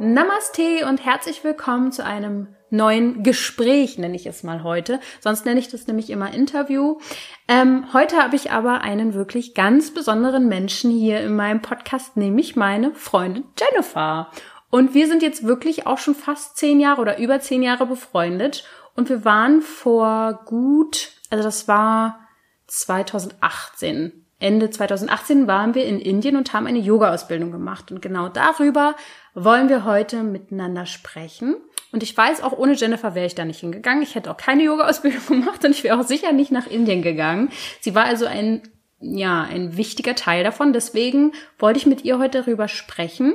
Namaste und herzlich willkommen zu einem neuen Gespräch, nenne ich es mal heute. Sonst nenne ich das nämlich immer Interview. Ähm, heute habe ich aber einen wirklich ganz besonderen Menschen hier in meinem Podcast, nämlich meine Freundin Jennifer. Und wir sind jetzt wirklich auch schon fast zehn Jahre oder über zehn Jahre befreundet. Und wir waren vor gut, also das war 2018 Ende 2018 waren wir in Indien und haben eine Yoga-Ausbildung gemacht. Und genau darüber wollen wir heute miteinander sprechen. Und ich weiß, auch ohne Jennifer wäre ich da nicht hingegangen. Ich hätte auch keine Yoga-Ausbildung gemacht und ich wäre auch sicher nicht nach Indien gegangen. Sie war also ein, ja, ein wichtiger Teil davon. Deswegen wollte ich mit ihr heute darüber sprechen.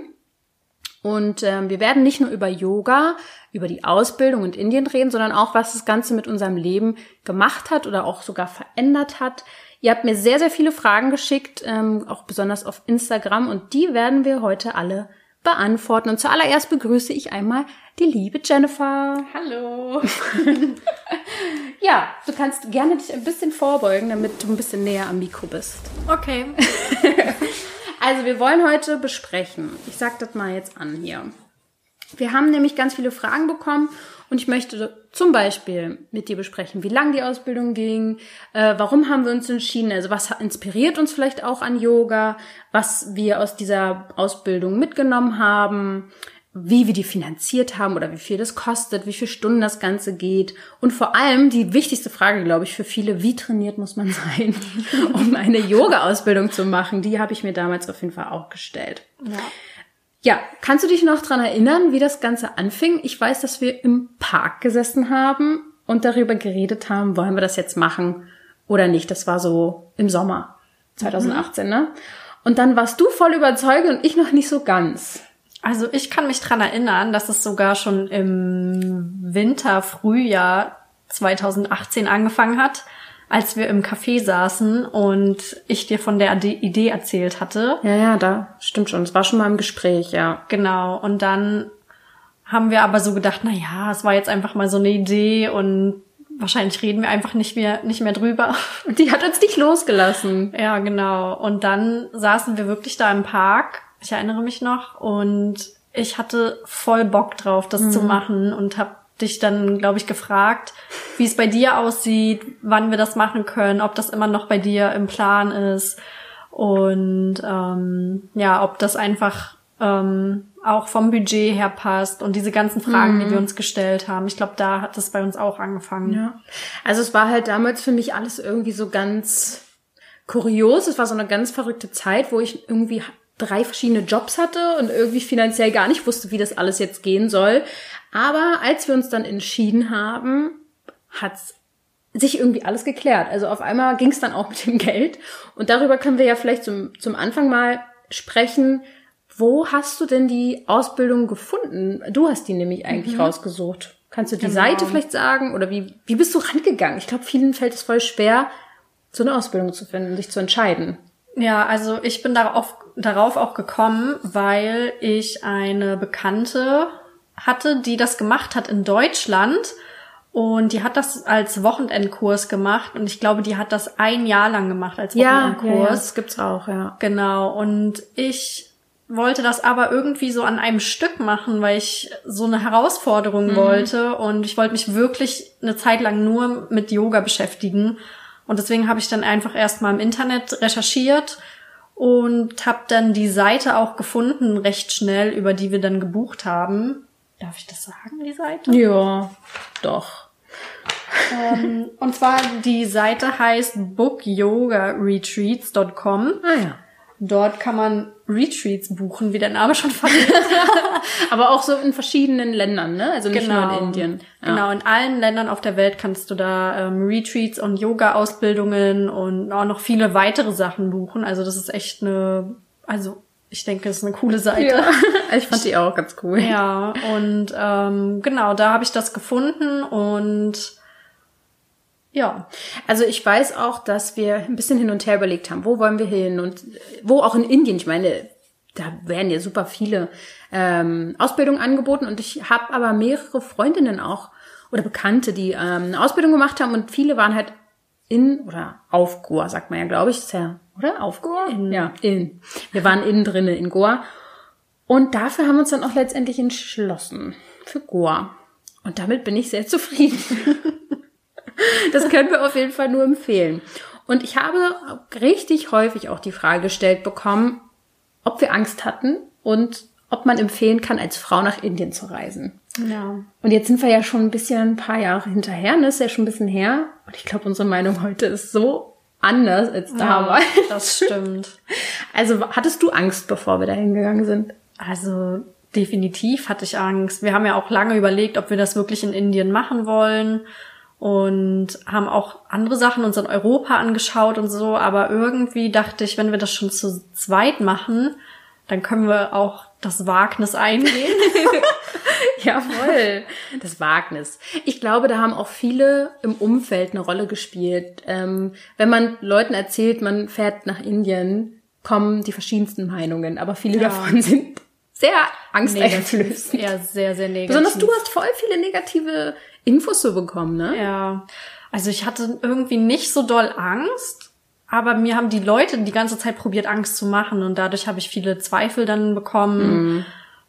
Und ähm, wir werden nicht nur über Yoga, über die Ausbildung in Indien reden, sondern auch, was das Ganze mit unserem Leben gemacht hat oder auch sogar verändert hat. Ihr habt mir sehr, sehr viele Fragen geschickt, ähm, auch besonders auf Instagram, und die werden wir heute alle beantworten. Und zuallererst begrüße ich einmal die liebe Jennifer. Hallo. ja, du kannst gerne dich ein bisschen vorbeugen, damit du ein bisschen näher am Mikro bist. Okay. also wir wollen heute besprechen. Ich sag das mal jetzt an hier. Wir haben nämlich ganz viele Fragen bekommen und ich möchte zum Beispiel mit dir besprechen, wie lang die Ausbildung ging, äh, warum haben wir uns entschieden, also was inspiriert uns vielleicht auch an Yoga, was wir aus dieser Ausbildung mitgenommen haben, wie wir die finanziert haben oder wie viel das kostet, wie viele Stunden das Ganze geht und vor allem die wichtigste Frage, glaube ich, für viele, wie trainiert muss man sein, um eine Yoga-Ausbildung zu machen? Die habe ich mir damals auf jeden Fall auch gestellt. Ja. Ja, kannst du dich noch dran erinnern, wie das Ganze anfing? Ich weiß, dass wir im Park gesessen haben und darüber geredet haben, wollen wir das jetzt machen oder nicht. Das war so im Sommer 2018, mhm. ne? Und dann warst du voll überzeugt und ich noch nicht so ganz. Also ich kann mich dran erinnern, dass es sogar schon im Winter, Frühjahr 2018 angefangen hat als wir im Café saßen und ich dir von der Idee erzählt hatte. Ja, ja, da stimmt schon. Es war schon mal im Gespräch, ja. Genau. Und dann haben wir aber so gedacht, na ja, es war jetzt einfach mal so eine Idee und wahrscheinlich reden wir einfach nicht mehr, nicht mehr drüber. Die hat uns nicht losgelassen. Ja, genau. Und dann saßen wir wirklich da im Park. Ich erinnere mich noch und ich hatte voll Bock drauf, das mhm. zu machen und habe dich dann, glaube ich, gefragt, wie es bei dir aussieht, wann wir das machen können, ob das immer noch bei dir im Plan ist und ähm, ja, ob das einfach ähm, auch vom Budget her passt und diese ganzen Fragen, mhm. die wir uns gestellt haben. Ich glaube, da hat das bei uns auch angefangen. Ja. Also es war halt damals für mich alles irgendwie so ganz kurios. Es war so eine ganz verrückte Zeit, wo ich irgendwie drei verschiedene Jobs hatte und irgendwie finanziell gar nicht wusste, wie das alles jetzt gehen soll. Aber als wir uns dann entschieden haben, hat's sich irgendwie alles geklärt. Also auf einmal ging es dann auch mit dem Geld. Und darüber können wir ja vielleicht zum, zum Anfang mal sprechen. Wo hast du denn die Ausbildung gefunden? Du hast die nämlich eigentlich mhm. rausgesucht. Kannst du die genau. Seite vielleicht sagen? Oder wie, wie bist du rangegangen? Ich glaube, vielen fällt es voll schwer, so eine Ausbildung zu finden, sich zu entscheiden. Ja, also ich bin darauf, darauf auch gekommen, weil ich eine Bekannte hatte, die das gemacht hat in Deutschland. Und die hat das als Wochenendkurs gemacht und ich glaube, die hat das ein Jahr lang gemacht als Wochenendkurs. Ja, ja, ja, das gibt's auch, ja. Genau. Und ich wollte das aber irgendwie so an einem Stück machen, weil ich so eine Herausforderung mhm. wollte und ich wollte mich wirklich eine Zeit lang nur mit Yoga beschäftigen. Und deswegen habe ich dann einfach erstmal im Internet recherchiert und habe dann die Seite auch gefunden, recht schnell, über die wir dann gebucht haben. Darf ich das sagen, die Seite? Ja, doch. Ähm, und zwar die Seite heißt bookyogaretreats.com. Ah ja. Dort kann man Retreats buchen, wie der Name schon verrät. Aber auch so in verschiedenen Ländern, ne? Also nicht genau. nur in genau. Indien. Ja. Genau, in allen Ländern auf der Welt kannst du da ähm, Retreats und Yoga-Ausbildungen und auch noch viele weitere Sachen buchen. Also das ist echt eine, also ich denke, es ist eine coole Seite. Ja, ich fand die auch ganz cool. Ja, und ähm, genau, da habe ich das gefunden und ja. Also ich weiß auch, dass wir ein bisschen hin und her überlegt haben, wo wollen wir hin und wo auch in Indien. Ich meine, da werden ja super viele ähm, Ausbildungen angeboten und ich habe aber mehrere Freundinnen auch oder Bekannte, die ähm, eine Ausbildung gemacht haben und viele waren halt in oder auf Goa, sagt man ja, glaube ich, ist ja, oder? Auf Goa? In. Ja, in. Wir waren innen drinnen in Goa. Und dafür haben wir uns dann auch letztendlich entschlossen. Für Goa. Und damit bin ich sehr zufrieden. das können wir auf jeden Fall nur empfehlen. Und ich habe richtig häufig auch die Frage gestellt bekommen, ob wir Angst hatten und ob man empfehlen kann, als Frau nach Indien zu reisen. Ja. Und jetzt sind wir ja schon ein bisschen ein paar Jahre hinterher, ne? Ist ja schon ein bisschen her. Und ich glaube, unsere Meinung heute ist so anders als damals. Ja, das stimmt. Also hattest du Angst, bevor wir da hingegangen sind? Also definitiv hatte ich Angst. Wir haben ja auch lange überlegt, ob wir das wirklich in Indien machen wollen und haben auch andere Sachen uns in Europa angeschaut und so. Aber irgendwie dachte ich, wenn wir das schon zu zweit machen, dann können wir auch das Wagnis eingehen. Ja, voll. Das Wagnis. Ich glaube, da haben auch viele im Umfeld eine Rolle gespielt. Ähm, wenn man Leuten erzählt, man fährt nach Indien, kommen die verschiedensten Meinungen, aber viele Ja. davon sind sehr angsteinflößend. Ja, sehr, sehr negativ. Besonders du hast voll viele negative Infos so bekommen, ne? Ja. Also ich hatte irgendwie nicht so doll Angst, aber mir haben die Leute die ganze Zeit probiert, Angst zu machen und dadurch habe ich viele Zweifel dann bekommen.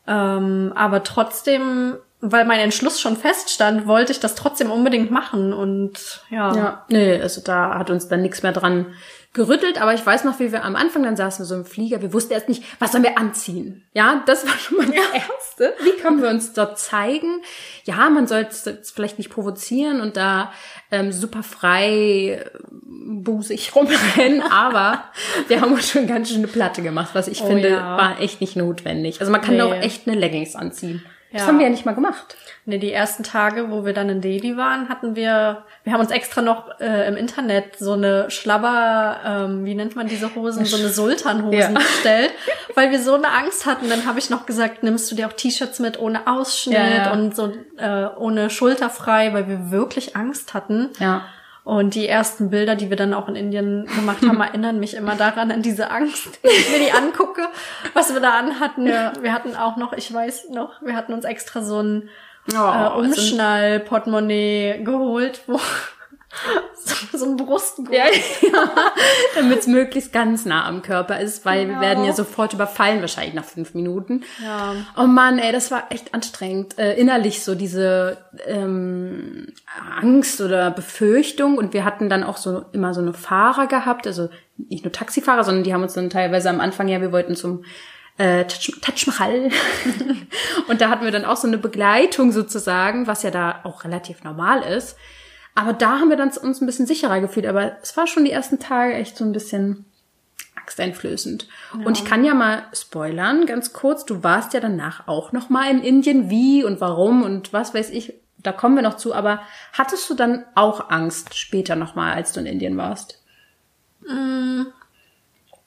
Ähm, aber trotzdem, weil mein Entschluss schon feststand, wollte ich das trotzdem unbedingt machen und ja. Ja, nee, also da hat uns dann nichts mehr dran gerüttelt, aber ich weiß noch, wie wir am Anfang dann saßen wir so im Flieger, wir wussten erst nicht, was sollen wir anziehen. Ja, das war schon mal das Erste. Wie können wir uns dort zeigen? Ja, man soll es vielleicht nicht provozieren und da ähm, super frei äh, busig rumrennen, aber wir haben uns schon ganz schön eine Platte gemacht, was ich Oh finde, ja. war echt nicht notwendig. Also man kann Nee. auch echt eine Leggings anziehen. Das Ja. haben wir ja nicht mal gemacht. Ne, die ersten Tage, wo wir dann in Delhi waren, hatten wir, wir haben uns extra noch äh, im Internet so eine Schlabber, ähm, wie nennt man diese Hosen, so eine Sultanhosen Ja. bestellt, weil wir so eine Angst hatten. Dann habe ich noch gesagt, nimmst du dir auch T-Shirts mit ohne Ausschnitt Ja, ja. und so äh, ohne Schulterfrei, weil wir wirklich Angst hatten. Ja. Und die ersten Bilder, die wir dann auch in Indien gemacht haben, erinnern mich immer daran, an diese Angst, wenn ich mir die angucke, was wir da anhatten. Wir hatten auch noch, ich weiß noch, wir hatten uns extra so ein Oh, äh, so ein- Umschnall-Portemonnaie geholt, wo so, so ein Brustgurt. Ja, ja. damit es möglichst ganz nah am Körper ist, weil wir Genau. werden ja sofort überfallen, wahrscheinlich nach fünf Minuten. Ja. Oh Mann, ey, das war echt anstrengend. Äh, innerlich so diese ähm, Angst oder Befürchtung. Und wir hatten dann auch so immer so eine Fahrer gehabt, also nicht nur Taxifahrer, sondern die haben uns dann teilweise am Anfang, ja, wir wollten zum äh, Taj Taj Mahal. und da hatten wir dann auch so eine Begleitung sozusagen, was ja da auch relativ normal ist. Aber da haben wir dann uns ein bisschen sicherer gefühlt. Aber es war schon die ersten Tage echt so ein bisschen angsteinflößend. Und ich kann ja mal spoilern, ganz kurz. Du warst ja danach auch noch mal in Indien. Wie und warum und was weiß ich. Da kommen wir noch zu. Aber hattest du dann auch Angst später noch mal, als du in Indien warst?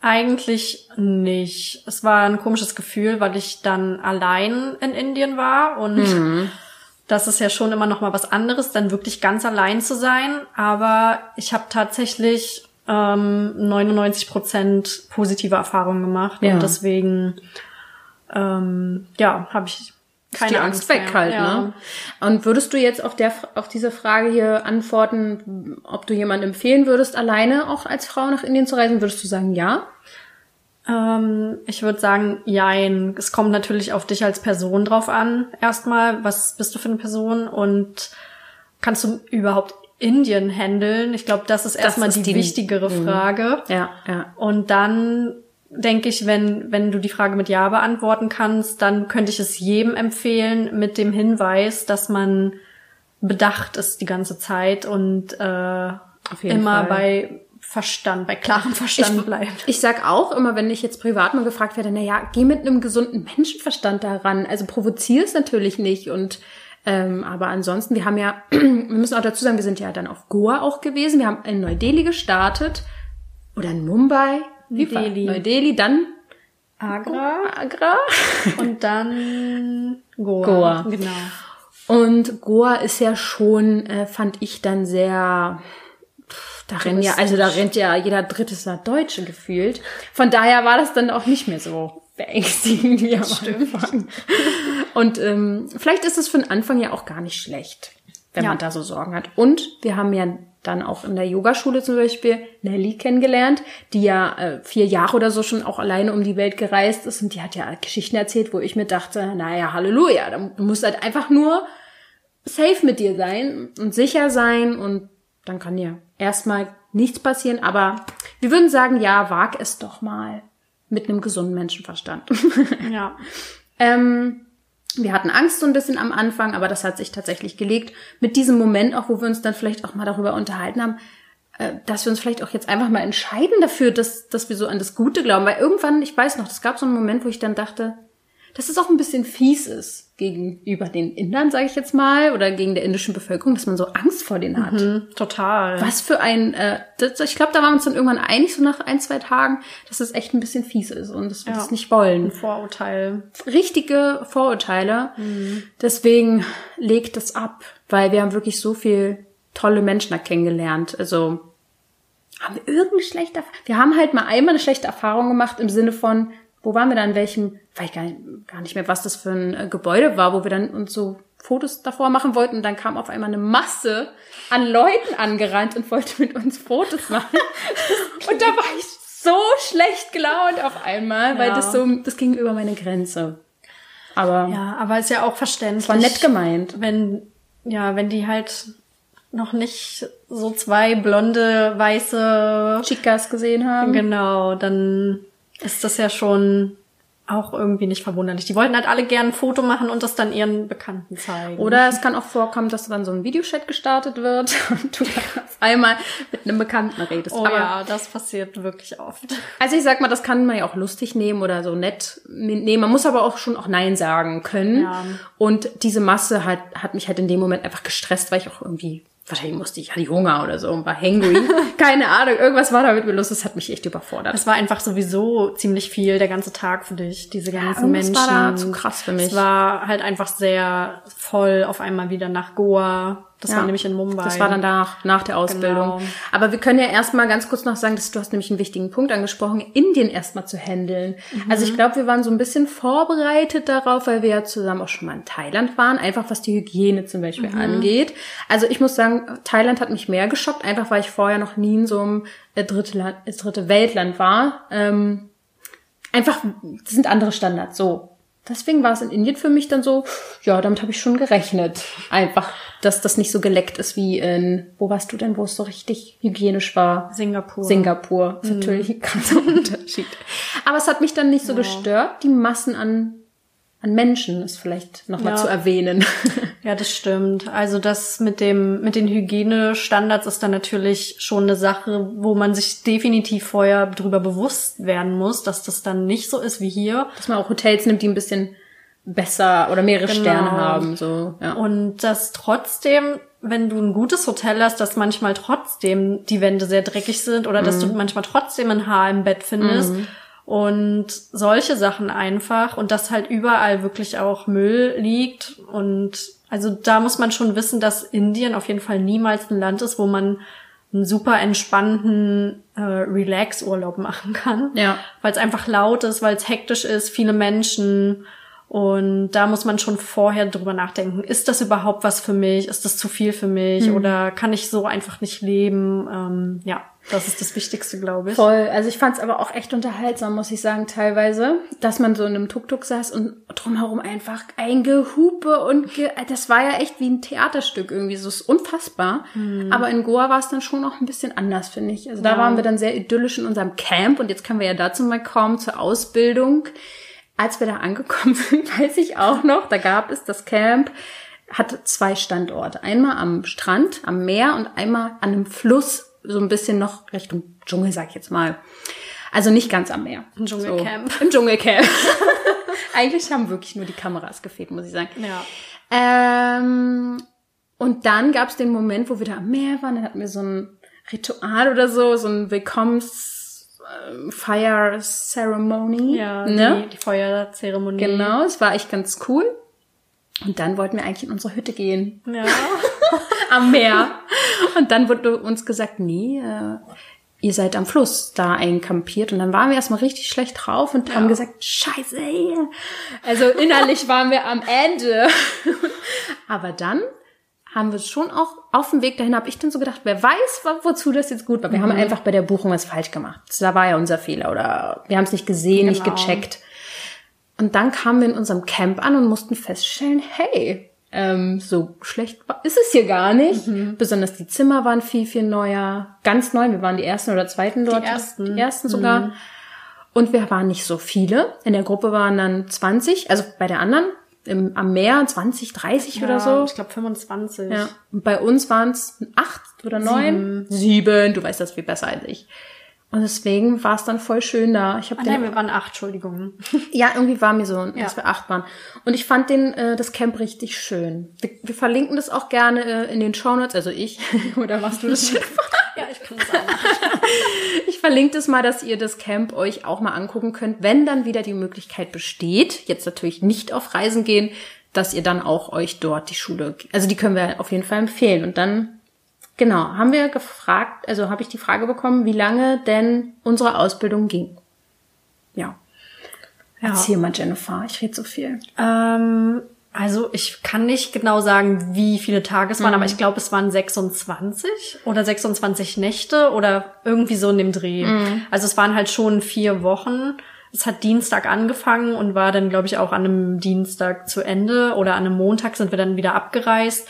Eigentlich nicht. Es war ein komisches Gefühl, weil ich dann allein in Indien war und das ist ja schon immer noch mal was anderes, dann wirklich ganz allein zu sein. Aber ich habe tatsächlich ähm, 99 Prozent positive Erfahrungen gemacht Ja. und deswegen ähm, ja habe ich keine die Angst, Angst weg halt, ja. ne? Und würdest du jetzt auf der auf diese Frage hier antworten, ob du jemandem empfehlen würdest, alleine auch als Frau nach Indien zu reisen? Würdest du sagen, ja? Ähm, ich würde sagen, jein. Es kommt natürlich auf dich als Person drauf an. Erstmal, was bist du für eine Person und kannst du überhaupt Indien handeln? Ich glaube, das ist erstmal die, die- wichtigere. Frage. Ja, ja. Und dann denke ich, wenn, wenn du die Frage mit Ja beantworten kannst, dann könnte ich es jedem empfehlen mit dem Hinweis, dass man bedacht ist die ganze Zeit und äh, immer Fall. bei Verstand, bei klarem Verstand bleibt. Ich sag auch immer, wenn ich jetzt privat mal gefragt werde, na ja, geh mit einem gesunden Menschenverstand daran. Also provozier es natürlich nicht. Und ähm, aber ansonsten, wir haben ja, wir müssen auch dazu sagen, wir sind ja dann auf Goa auch gewesen. Wir haben in Neu-Delhi gestartet oder in Mumbai. Wie war- Delhi. Neu-Delhi, dann Agra. Agra. Und dann Goa. Goa. Genau. Und Goa ist ja schon, äh, fand ich dann sehr, pff, da rennen ja, also da rennt ja jeder dritte Deutsche gefühlt. Von daher war das dann auch nicht mehr so beängstigend wie am Anfang. Und ähm, vielleicht ist es für den Anfang ja auch gar nicht schlecht, wenn Ja. man da so Sorgen hat. Und wir haben ja dann auch in der Yogaschule zum Beispiel Nelly kennengelernt, die ja äh, vier Jahre oder so schon auch alleine um die Welt gereist ist und die hat ja Geschichten erzählt, wo ich mir dachte, naja, Halleluja, da- du musst halt einfach nur safe mit dir sein und sicher sein und dann kann dir erstmal nichts passieren, aber wir würden sagen, ja, wag es doch mal mit einem gesunden Menschenverstand. Ja. ähm, wir hatten Angst so ein bisschen am Anfang, aber das hat sich tatsächlich gelegt. Mit diesem Moment auch, wo wir uns dann vielleicht auch mal darüber unterhalten haben, äh, dass wir uns vielleicht auch jetzt einfach mal entscheiden dafür, dass, dass wir so an das Gute glauben. Weil irgendwann, ich weiß noch, es gab so einen Moment, wo ich dann dachte, dass es auch ein bisschen fies ist gegenüber den Indern, sage ich jetzt mal, oder gegen der indischen Bevölkerung, dass man so Angst vor denen hat. Hm, total. Was für ein, äh, das, ich glaube, da waren wir uns dann irgendwann einig, so nach ein, zwei Tagen, dass es echt ein bisschen fies ist und dass wir Ja. das nicht wollen Ein Vorurteil. richtige Vorurteile. Deswegen legt es ab, weil wir haben wirklich so viel tolle Menschen da kennengelernt. Also haben wir irgendeine schlechte Erfahrung? Wir haben halt mal einmal eine schlechte Erfahrung gemacht im Sinne von, wo waren wir dann, in welchem, weiß ich gar nicht, gar nicht mehr, was das für ein äh, Gebäude war, wo wir dann uns so Fotos davor machen wollten und dann kam auf einmal eine Masse an Leuten angerannt und wollte mit uns Fotos machen. und da war ich so schlecht gelaunt auf einmal, weil Ja. das so, das ging über meine Grenze. Aber Ja, aber ist ja auch verständlich. war nett gemeint. Wenn, ja, wenn die halt noch nicht so zwei blonde, weiße, Chicas gesehen haben. genau, dann ist das ja schon auch irgendwie nicht verwunderlich. Die wollten halt alle gern ein Foto machen und das dann ihren Bekannten zeigen. Oder es kann auch vorkommen, dass dann so ein Videochat gestartet wird und du auf einmal mit einem Bekannten redest. Oh Aber, ja, das passiert wirklich oft. Also ich sag mal, das kann man ja auch lustig nehmen oder so nett nehmen. Man muss aber auch schon auch Nein sagen können. Ja. Und diese Masse hat, hat mich halt in dem Moment einfach gestresst, weil ich auch irgendwie, wahrscheinlich musste ich, hatte Hunger oder so und war hangry. Keine Ahnung, irgendwas war da mit mir los, das hat mich echt überfordert. Es war einfach sowieso ziemlich viel der ganze Tag für dich, diese ganzen irgendwas Menschen. war da zu krass für mich. Es war halt einfach sehr voll auf einmal wieder nach Goa. Das Ja. war nämlich in Mumbai. Das war dann nach, nach der Ausbildung. Genau. Aber wir können ja erstmal ganz kurz noch sagen, dass du hast nämlich einen wichtigen Punkt angesprochen, Indien erstmal zu handeln. Also ich glaube, wir waren so ein bisschen vorbereitet darauf, weil wir ja zusammen auch schon mal in Thailand waren, einfach was die Hygiene zum Beispiel angeht. Also ich muss sagen, Thailand hat mich mehr geschockt, einfach weil ich vorher noch nie in so einem äh, dritte, Land, äh, dritte Weltland war. Ähm, einfach, das sind andere Standards, so. Deswegen war es in Indien für mich dann so, ja, damit habe ich schon gerechnet. Einfach, dass das nicht so geleckt ist wie in, wo warst du denn, wo es so richtig hygienisch war? Singapur. Singapur. Das ist natürlich ein krasser Unterschied. Aber es hat mich dann nicht so gestört, die Massen an, an Menschen ist vielleicht nochmal Ja. zu erwähnen. Ja, das stimmt. Also das mit dem mit den Hygienestandards ist dann natürlich schon eine Sache, wo man sich definitiv vorher drüber bewusst werden muss, dass das dann nicht so ist wie hier. Dass man auch Hotels nimmt, die ein bisschen besser oder mehrere Genau. Sterne haben, so, ja. Und dass trotzdem, wenn du ein gutes Hotel hast, dass manchmal trotzdem die Wände sehr dreckig sind oder dass du manchmal trotzdem ein Haar im Bett findest. Und solche Sachen einfach. Und dass halt überall wirklich auch Müll liegt. Und also da muss man schon wissen, dass Indien auf jeden Fall niemals ein Land ist, wo man einen super entspannten äh, Relax-Urlaub machen kann. Ja. Weil es einfach laut ist, weil es hektisch ist, viele Menschen. Und da muss man schon vorher drüber nachdenken, ist das überhaupt was für mich? Ist das zu viel für mich? Hm. Oder kann ich so einfach nicht leben? Ähm, ja, das ist das Wichtigste, glaube ich. Voll. Also ich fand es aber auch echt unterhaltsam, muss ich sagen, teilweise, dass man so in einem Tuk-Tuk saß und drumherum einfach ein Gehupe und ge das war ja echt wie ein Theaterstück irgendwie, so ist unfassbar. Aber in Goa war es dann schon noch ein bisschen anders, finde ich. Also da Ja. waren wir dann sehr idyllisch in unserem Camp und jetzt können wir ja dazu mal kommen zur Ausbildung. Als wir da angekommen sind, weiß ich auch noch, da gab es das Camp, hatte zwei Standorte. Einmal am Strand, am Meer und einmal an einem Fluss, so ein bisschen noch Richtung Dschungel, sag ich jetzt mal. Also nicht ganz am Meer. Ein Dschungelcamp. So, Im Dschungelcamp. Eigentlich haben wirklich nur die Kameras gefehlt, muss ich sagen. Ja. Ähm, und dann gab es den Moment, wo wir da am Meer waren, dann hatten wir so ein Ritual oder so, so ein Willkommens Fire Ceremony. Ja, ne? die, die Feuerzeremonie. Genau, es war echt ganz cool. Und dann wollten wir eigentlich in unsere Hütte gehen Ja. am Meer. Und dann wurde uns gesagt, nee, äh, ihr seid am Fluss da einkampiert. Und dann waren wir erstmal richtig schlecht drauf und haben gesagt, scheiße, ey. Also innerlich waren wir am Ende. Aber dann haben wir schon auch auf dem Weg dahin, habe ich dann so gedacht, wer weiß, wo- wozu das jetzt gut war. Wir haben einfach bei der Buchung was falsch gemacht. Da war ja unser Fehler oder wir haben es nicht gesehen, nicht Genau. gecheckt. Und dann kamen wir in unserem Camp an und mussten feststellen, hey, ähm, so schlecht ist es hier gar nicht. Mhm. Besonders die Zimmer waren viel, viel neuer. Ganz neu. Wir waren die ersten oder zweiten dort. ersten. Mhm. Die ersten sogar. Und wir waren nicht so viele. In der Gruppe waren dann 20, also bei der anderen im, am Meer 20, 30 oder so. Ich glaube 25. Ja. Und bei uns waren es acht oder neun. Sieben. Du weißt das viel besser als ich. Und deswegen war es dann voll schön da. Ich habe Ah, nein, wir waren acht, Entschuldigung. ja, irgendwie war mir so, Ja. dass wir acht waren. Und ich fand den, äh, das Camp richtig schön. Wir, wir verlinken das auch gerne äh, in den Shownotes, also ich. Oder machst du das schon? ja, ich kann das auch machen. Ich verlinke das mal, dass ihr das Camp euch auch mal angucken könnt, wenn dann wieder die Möglichkeit besteht, jetzt natürlich nicht auf Reisen gehen, dass ihr dann auch euch dort die Schule, also die können wir auf jeden Fall empfehlen. Und dann, genau, haben wir gefragt, also habe ich die Frage bekommen, wie lange denn unsere Ausbildung ging. Ja. Ja. Erzähl mal, Jennifer, ich rede so viel. Ähm, also ich kann nicht genau sagen, wie viele Tage es waren, aber ich glaube, es waren 26 oder 26 Nächte oder irgendwie so in dem Dreh. Also es waren halt schon vier Wochen. Es hat Dienstag angefangen und war dann, glaube ich, auch an einem Dienstag zu Ende oder an einem Montag sind wir dann wieder abgereist.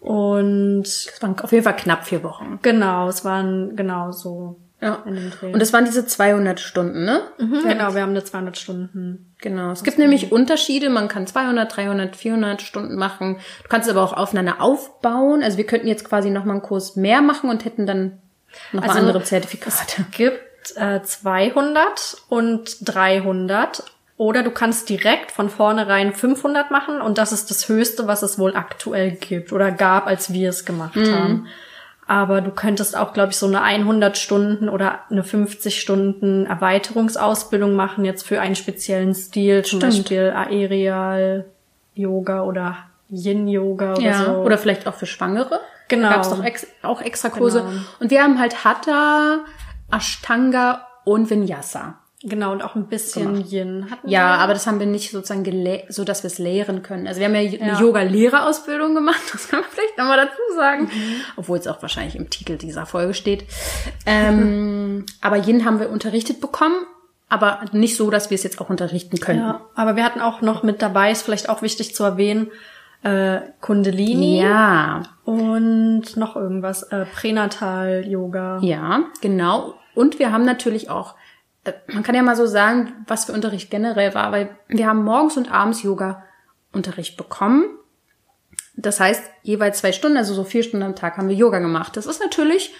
Und Das waren auf jeden Fall knapp vier Wochen. genau, es waren genau so Ja. in dem Dreh. Und das waren diese 200 Stunden, ne? Mhm, genau, wir haben eine 200 Stunden. Genau. Es gibt nämlich Unterschiede. Man kann 200, 300, 400 Stunden machen. Du kannst es aber auch aufeinander aufbauen. Also wir könnten jetzt quasi noch mal einen Kurs mehr machen und hätten dann noch mal Also, andere Zertifikate. gibt äh, 200 und 300 oder du kannst direkt von vornherein 500 machen und das ist das Höchste, was es wohl aktuell gibt oder gab, als wir es gemacht Mhm. haben. Aber du könntest auch, glaube ich, so eine 100 Stunden oder eine 50 Stunden Erweiterungsausbildung machen jetzt für einen speziellen Stil, zum Stimmt. Beispiel Aerial Yoga oder Yin Yoga oder Ja. so. Oder vielleicht auch für Schwangere. Genau. Gab es doch ex auch extra Kurse. Genau. Und wir haben halt Hatha, Ashtanga und Vinyasa. Genau und auch ein bisschen Gemacht. Yin hatten Ja, wir. aber das haben wir nicht sozusagen gelehrt, so dass wir es lehren können. Also wir haben ja, Ja. eine Yoga-Lehrerausbildung gemacht, das kann man vielleicht nochmal dazu sagen. Obwohl es auch wahrscheinlich im Titel dieser Folge steht. Ähm, aber Yin haben wir unterrichtet bekommen, aber nicht so, dass wir es jetzt auch unterrichten können. Ja, aber wir hatten auch noch mit dabei, ist vielleicht auch wichtig zu erwähnen, äh, Kundalini Ja, und noch irgendwas, äh, Pränatal-Yoga. ja, genau. Und wir haben natürlich auch, man kann ja mal so sagen, was für Unterricht generell war, weil wir haben morgens und abends Yoga-Unterricht bekommen. Das heißt, jeweils zwei Stunden, also so vier Stunden am Tag haben wir Yoga gemacht. Das ist natürlich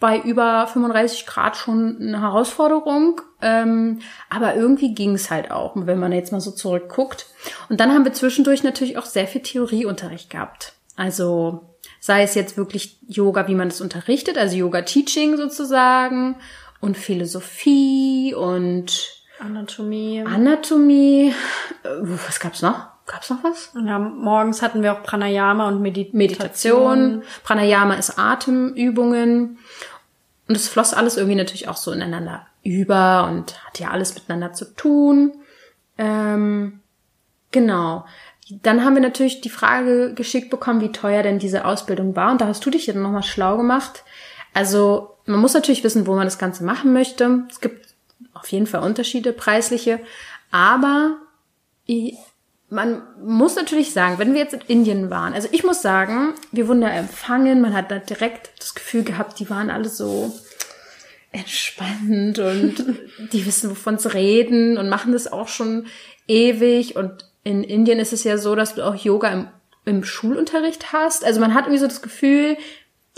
bei über 35 Grad schon eine Herausforderung. Ähm, aber irgendwie ging es halt auch, wenn man jetzt mal so zurückguckt. Und dann haben wir zwischendurch natürlich auch sehr viel Theorieunterricht gehabt. Also sei es jetzt wirklich Yoga, wie man das unterrichtet, also Yoga-Teaching sozusagen und Philosophie und Anatomie. Anatomie. Äh, Was gab's noch? Gab's noch was? Ja, morgens hatten wir auch Pranayama und Medit Meditation. Pranayama ist Atemübungen. Und es floss alles irgendwie natürlich auch so ineinander über und hat ja alles miteinander zu tun. Ähm, genau. Dann haben wir natürlich die Frage geschickt bekommen, wie teuer denn diese Ausbildung war. Und da hast du dich ja dann nochmal schlau gemacht. Also man muss natürlich wissen, wo man das Ganze machen möchte. Es gibt auf jeden Fall Unterschiede, preisliche. Aber man muss natürlich sagen, wenn wir jetzt in Indien waren, also ich muss sagen, wir wurden da empfangen, man hat da direkt das Gefühl gehabt, die waren alle so entspannt und die wissen, wovon sie reden und machen das auch schon ewig. Und in Indien ist es ja so, dass du auch Yoga im, im Schulunterricht hast. Also man hat irgendwie so das Gefühl,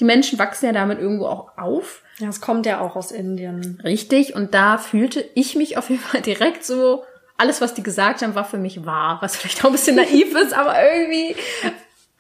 die Menschen wachsen ja damit irgendwo auch auf. Ja, es kommt ja auch aus Indien. Richtig. Und da fühlte ich mich auf jeden Fall direkt so, alles, was die gesagt haben, war für mich wahr. Was vielleicht auch ein bisschen naiv ist, aber irgendwie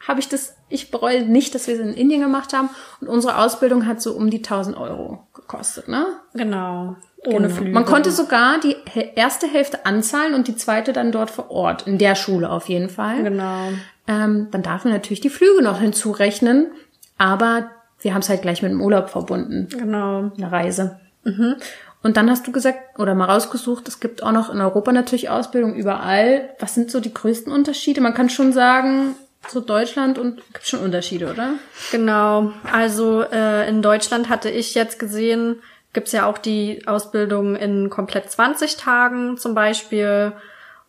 habe ich das, ich bereue nicht, dass wir es in Indien gemacht haben. Und unsere Ausbildung hat so um die 1000 Euro gekostet, ne? Genau. Ohne Genau. Flüge. Man konnte sogar die erste Hälfte anzahlen und die zweite dann dort vor Ort, in der Schule auf jeden Fall. Genau. Ähm, dann darf man natürlich die Flüge noch hinzurechnen, aber wir haben es halt gleich mit dem Urlaub verbunden. Genau. Eine Reise. Mhm. Und dann hast du gesagt oder mal rausgesucht, es gibt auch noch in Europa natürlich Ausbildung überall. Was sind so die größten Unterschiede? Man kann schon sagen, zu Deutschland und gibt schon Unterschiede, oder? Genau. Also äh, in Deutschland hatte ich jetzt gesehen, gibt's ja auch die Ausbildung in komplett 20 Tagen zum Beispiel.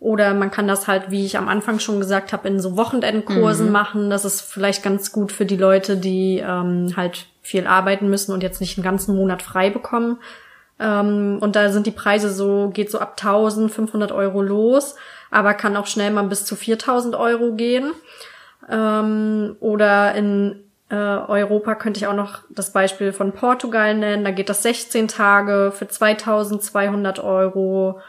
Oder man kann das halt, wie ich am Anfang schon gesagt habe, in so Wochenendkursen mhm. machen. Das ist vielleicht ganz gut für die Leute, die ähm, halt viel arbeiten müssen und jetzt nicht einen ganzen Monat frei bekommen. Ähm, und da sind die Preise so, geht so ab 1500 Euro los, aber kann auch schnell mal bis zu 4000 Euro gehen. Ähm, oder in äh, Europa könnte ich auch noch das Beispiel von Portugal nennen. Da geht das 16 Tage für 2200 Euro.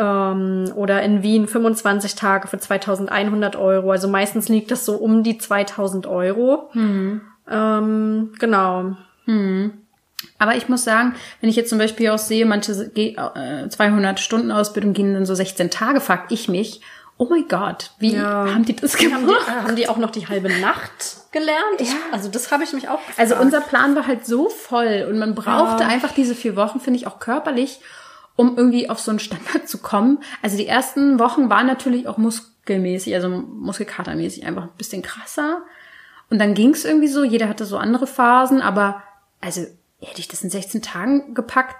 Ähm, oder in Wien 25 Tage für 2100 Euro. Also meistens liegt das so um die 2000 Euro. Mhm. Ähm, genau. Mhm. Aber ich muss sagen, wenn ich jetzt zum Beispiel auch sehe, manche 200 äh, Stunden Ausbildung gehen dann so 16 Tage, frag ich mich, oh mein Gott, wie ja. haben die das gemacht? Haben die, äh, haben die auch noch die halbe Nacht gelernt? Ja. also das habe ich mich auch gefragt. Also unser Plan war halt so voll und man brauchte ja. einfach diese vier Wochen, finde ich auch körperlich, um irgendwie auf so einen Standard zu kommen. Also die ersten Wochen waren natürlich auch muskelmäßig, also muskelkatermäßig einfach ein bisschen krasser. Und dann ging es irgendwie so, jeder hatte so andere Phasen, aber also hätte ich das in 16 Tagen gepackt?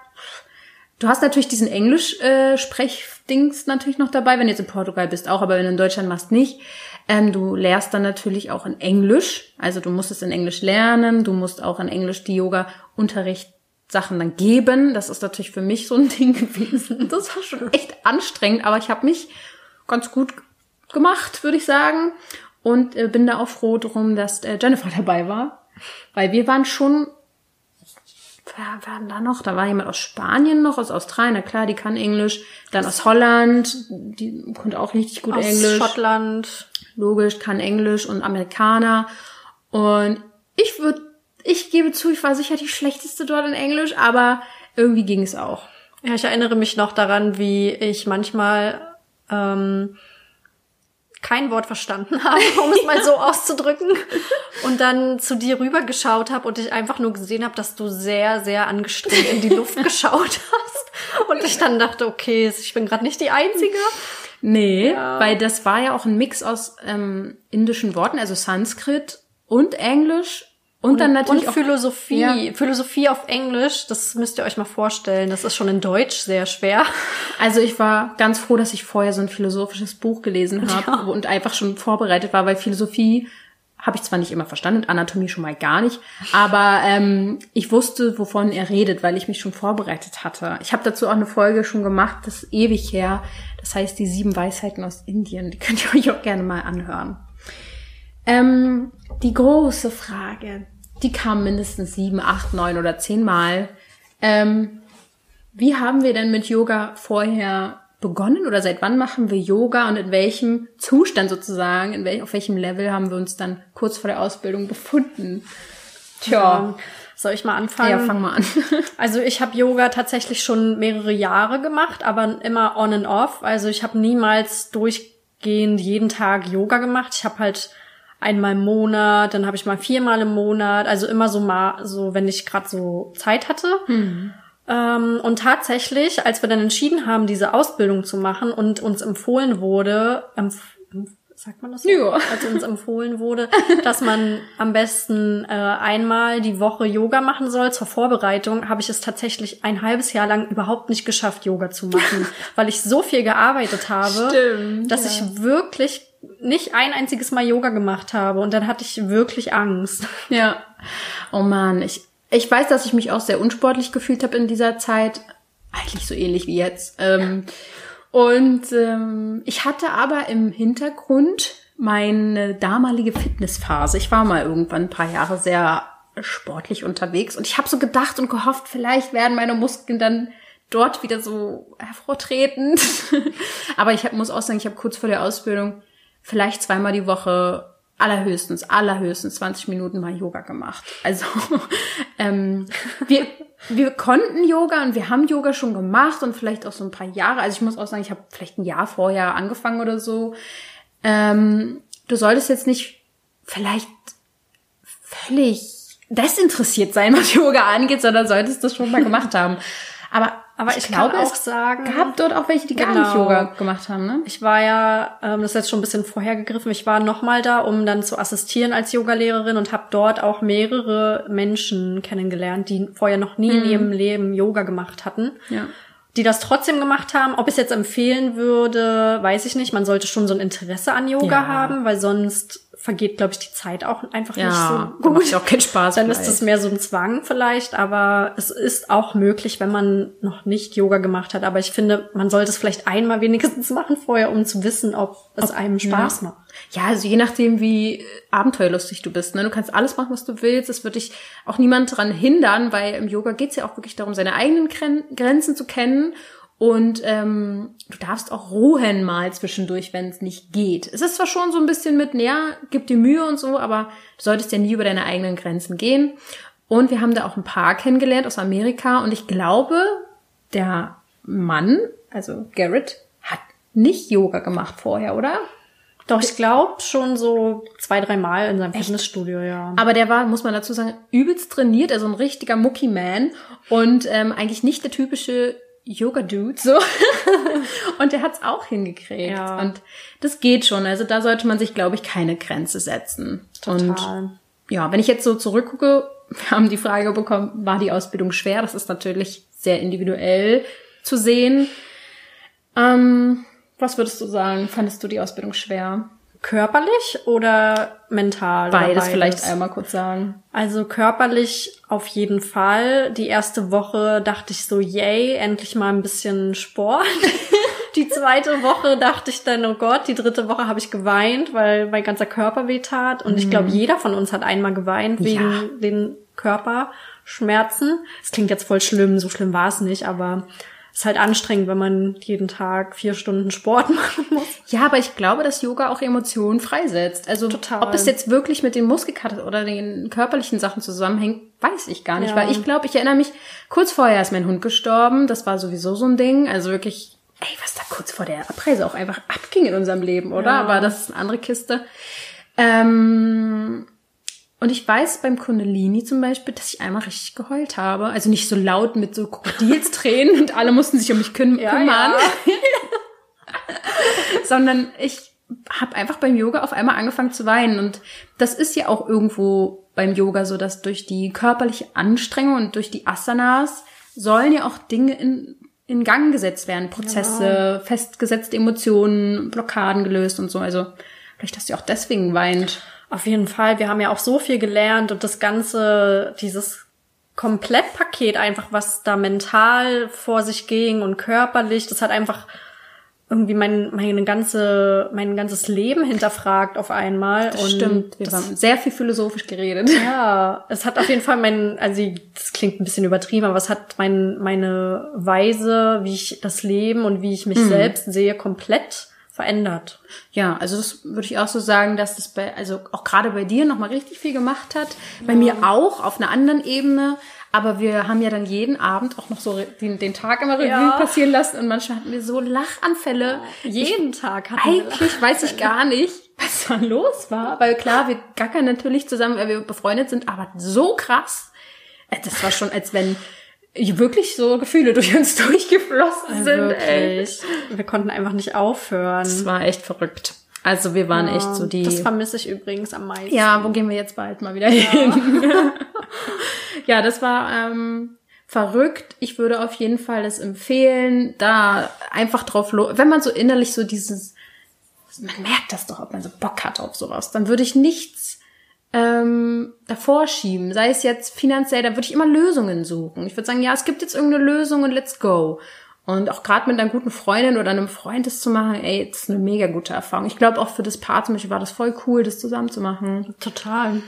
Du hast natürlich diesen Englisch-Sprechdings äh, natürlich noch dabei, wenn du jetzt in Portugal bist auch, aber wenn du in Deutschland machst, nicht. Ähm, du lehrst dann natürlich auch in Englisch, also du musst es in Englisch lernen, du musst auch in Englisch die Yoga-Unterricht Sachen dann geben. Das ist natürlich für mich so ein Ding gewesen. Das war schon echt anstrengend, aber ich habe mich ganz gut gemacht, würde ich sagen. Und äh, bin da auch froh drum, dass äh, Jennifer dabei war. Weil wir waren schon wer war denn da noch? Da war jemand aus Spanien noch, aus Australien, na klar, die kann Englisch. Dann aus Holland, die konnte auch richtig gut aus Englisch. Schottland. Logisch, kann Englisch und Amerikaner. Und ich würde, ich gebe zu, ich war sicher die schlechteste dort in Englisch, aber irgendwie ging es auch. Ja, ich erinnere mich noch daran, wie ich manchmal ähm, kein Wort verstanden habe, um es mal so auszudrücken. Und dann zu dir rübergeschaut habe und ich einfach nur gesehen habe, dass du sehr, sehr angestrengt in die Luft geschaut hast. Und ich dann dachte, okay, ich bin gerade nicht die Einzige. Nee, ja. weil das war ja auch ein Mix aus ähm, indischen Worten, also Sanskrit und Englisch und, und, dann natürlich und Philosophie. Auch, ja. Philosophie auf Englisch, das müsst ihr euch mal vorstellen. Das ist schon in Deutsch sehr schwer. Also ich war ganz froh, dass ich vorher so ein philosophisches Buch gelesen habe ja. und einfach schon vorbereitet war, weil Philosophie habe ich zwar nicht immer verstanden, Anatomie schon mal gar nicht, aber ähm, ich wusste, wovon er redet, weil ich mich schon vorbereitet hatte. Ich habe dazu auch eine Folge schon gemacht, das ist ewig her. Das heißt die sieben Weisheiten aus Indien. Die könnt ihr euch auch gerne mal anhören. Ähm, die große Frage, die kam mindestens sieben, acht, neun oder zehn Mal. Ähm, wie haben wir denn mit Yoga vorher begonnen oder seit wann machen wir Yoga und in welchem Zustand sozusagen, in wel auf welchem Level haben wir uns dann kurz vor der Ausbildung befunden? Tja. Soll ich mal anfangen? Ja, fang mal an. also ich habe Yoga tatsächlich schon mehrere Jahre gemacht, aber immer on and off. Also ich habe niemals durchgehend jeden Tag Yoga gemacht. Ich habe halt einmal im Monat, dann habe ich mal viermal im Monat, also immer so mal, so wenn ich gerade so Zeit hatte. Mhm. Ähm, und tatsächlich, als wir dann entschieden haben, diese Ausbildung zu machen und uns empfohlen wurde, empf sagt man das so? Ja. Als uns empfohlen wurde, dass man am besten äh, einmal die Woche Yoga machen soll zur Vorbereitung, habe ich es tatsächlich ein halbes Jahr lang überhaupt nicht geschafft, Yoga zu machen, weil ich so viel gearbeitet habe, Stimmt, dass ja. ich wirklich nicht ein einziges Mal Yoga gemacht habe und dann hatte ich wirklich Angst. Ja. Oh man, ich ich weiß, dass ich mich auch sehr unsportlich gefühlt habe in dieser Zeit, eigentlich so ähnlich wie jetzt. Ähm, und ähm, ich hatte aber im Hintergrund meine damalige Fitnessphase. Ich war mal irgendwann ein paar Jahre sehr sportlich unterwegs und ich habe so gedacht und gehofft, vielleicht werden meine Muskeln dann dort wieder so hervortreten. aber ich hab, muss auch sagen, ich habe kurz vor der Ausbildung vielleicht zweimal die Woche allerhöchstens, allerhöchstens 20 Minuten mal Yoga gemacht. Also ähm, wir, wir konnten Yoga und wir haben Yoga schon gemacht und vielleicht auch so ein paar Jahre. Also ich muss auch sagen, ich habe vielleicht ein Jahr vorher angefangen oder so. Ähm, du solltest jetzt nicht vielleicht völlig desinteressiert sein, was Yoga angeht, sondern solltest das schon mal gemacht haben. Aber, Aber ich, glaube, es auch sagen, gab dort auch welche, die gar Genau. nicht Yoga gemacht haben, ne? Ich war ja, ähm, das ist jetzt schon ein bisschen vorhergegriffen, ich war nochmal da, um dann zu assistieren als Yogalehrerin und habe dort auch mehrere Menschen kennengelernt, die vorher noch nie in ihrem Leben Yoga gemacht hatten. Ja. Die das trotzdem gemacht haben. Ob ich es jetzt empfehlen würde, weiß ich nicht. Man sollte schon so ein Interesse an Yoga Ja. haben, weil sonst vergeht, glaube ich, die Zeit auch einfach nicht Ja, so macht gut. ja auch keinen Spaß. Dann ist vielleicht. es mehr so ein Zwang vielleicht, aber es ist auch möglich, wenn man noch nicht Yoga gemacht hat. Aber ich finde, man sollte es vielleicht einmal wenigstens machen vorher, um zu wissen, ob es einem Spaß macht. Ja, also je nachdem, wie abenteuerlustig du bist. Ne? Du kannst alles machen, was du willst. Es wird dich auch niemand daran hindern, weil im Yoga geht's ja auch wirklich darum, seine eigenen Gren Grenzen zu kennen. Und ähm, du darfst auch ruhen mal zwischendurch, wenn es nicht geht. Es ist zwar schon so ein bisschen mit, ja, gib dir Mühe und so, aber du solltest ja nie über deine eigenen Grenzen gehen. Und wir haben da auch ein Paar kennengelernt aus Amerika. Und ich glaube, der Mann, also Garrett, hat nicht Yoga gemacht vorher, oder? Doch, ich glaube schon so zwei, drei Mal in seinem Fitnessstudio, ja. Aber der war, muss man dazu sagen, übelst trainiert, also ein richtiger Mucki-Man und ähm, eigentlich nicht der typische Yoga-Dude, so. und der hat's auch hingekriegt. Ja. Und das geht schon. Also da sollte man sich, glaube ich, keine Grenze setzen. Und Total. ja, wenn ich jetzt so zurückgucke, wir haben die Frage bekommen, war die Ausbildung schwer? Das ist natürlich sehr individuell zu sehen. Ähm, was würdest du sagen? Fandest du die Ausbildung schwer? Körperlich oder mental? oder Beides vielleicht einmal kurz sagen. Also körperlich auf jeden Fall. Die erste Woche dachte ich so, yay, endlich mal ein bisschen Sport. Die zweite Woche dachte ich dann, oh Gott, die dritte Woche habe ich geweint, weil mein ganzer Körper weh tat. Und ich glaube, jeder von uns hat einmal geweint wegen Ja. den Körperschmerzen. Es klingt jetzt voll schlimm, so schlimm war es nicht, aber ist halt anstrengend, wenn man jeden Tag vier Stunden Sport machen muss. Ja, aber ich glaube, dass Yoga auch Emotionen freisetzt. Also Total. ob es jetzt wirklich mit den Muskelkater oder den körperlichen Sachen zusammenhängt, weiß ich gar nicht. Ja. Weil ich glaube, ich erinnere mich, kurz vorher ist mein Hund gestorben. Das war sowieso so ein Ding. Also wirklich, ey, was da kurz vor der Abreise auch einfach abging in unserem Leben, oder? Ja. Aber das ist eine andere Kiste. Ähm, und ich weiß beim Kundalini zum Beispiel, dass ich einmal richtig geheult habe. Also nicht so laut mit so Krokodilstränen und alle mussten sich um mich küm Ja, kümmern ja. sondern ich habe einfach beim Yoga auf einmal angefangen zu weinen. Und das ist ja auch irgendwo beim Yoga so, dass durch die körperliche Anstrengung und durch die Asanas sollen ja auch Dinge in, in Gang gesetzt werden. Prozesse, festgesetzte Emotionen, Blockaden gelöst und so. Also vielleicht, dass sie auch deswegen weint. Auf jeden Fall. Wir haben ja auch so viel gelernt und das ganze, dieses Komplettpaket einfach, was da mental vor sich ging und körperlich, das hat einfach irgendwie mein, meine ganze, mein ganzes Leben hinterfragt auf einmal. Das und stimmt. Wir das, haben sehr viel philosophisch geredet. ja, es hat auf jeden Fall mein, also das klingt ein bisschen übertrieben, aber es hat mein, meine Weise, wie ich das Leben und wie ich mich selbst sehe, komplett verändert. Ja, also das würde ich auch so sagen, dass das bei, also auch gerade bei dir nochmal richtig viel gemacht hat. Bei mir auch auf einer anderen Ebene. Aber wir haben ja dann jeden Abend auch noch so den, den Tag immer Revue Ja. passieren lassen und manchmal hatten wir so Lachanfälle. Jeden Tag hatten wir Eigentlich weiß ich gar nicht, was da los war. Weil klar, wir gackern natürlich zusammen, weil wir befreundet sind, aber so krass. Äh, Das war schon, als wenn wirklich so Gefühle durch uns durchgeflossen sind. Ey. Wirklich. Wir konnten einfach nicht aufhören. Das war echt verrückt. Also wir waren echt so die. Das vermisse ich übrigens am meisten. Ja, wo gehen wir jetzt bald mal wieder hin? ja, das war ähm, verrückt. Ich würde auf jeden Fall das empfehlen, da einfach drauf, lo- wenn man so innerlich so dieses, man merkt das doch, ob man so Bock hat auf sowas, dann würde ich nichts ähm, davor schieben. Sei es jetzt finanziell, da würde ich immer Lösungen suchen. Ich würde sagen, ja, es gibt jetzt irgendeine Lösung und let's go. Und auch gerade mit einer guten Freundin oder einem Freund das zu machen, ey, das ist eine mega gute Erfahrung. Ich glaube auch für das Paar zum Beispiel war das voll cool, das zusammen zu machen. Total.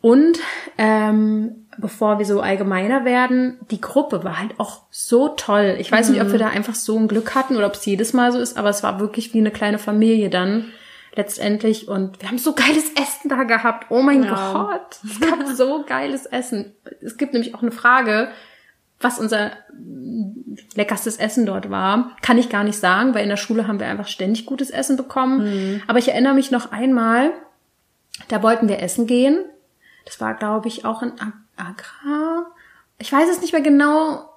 Und ähm, bevor wir so allgemeiner werden, die Gruppe war halt auch so toll. Ich weiß nicht, ob wir da einfach so ein Glück hatten oder ob es jedes Mal so ist, aber es war wirklich wie eine kleine Familie dann letztendlich. Und wir haben so geiles Essen da gehabt. Oh mein Ja. Gott, es gab so geiles Essen. Es gibt nämlich auch eine Frage, was unser leckerstes Essen dort war, kann ich gar nicht sagen, weil in der Schule haben wir einfach ständig gutes Essen bekommen. Aber ich erinnere mich noch einmal, da wollten wir essen gehen. Das war, glaube ich, auch in Agra. Ich weiß es nicht mehr genau,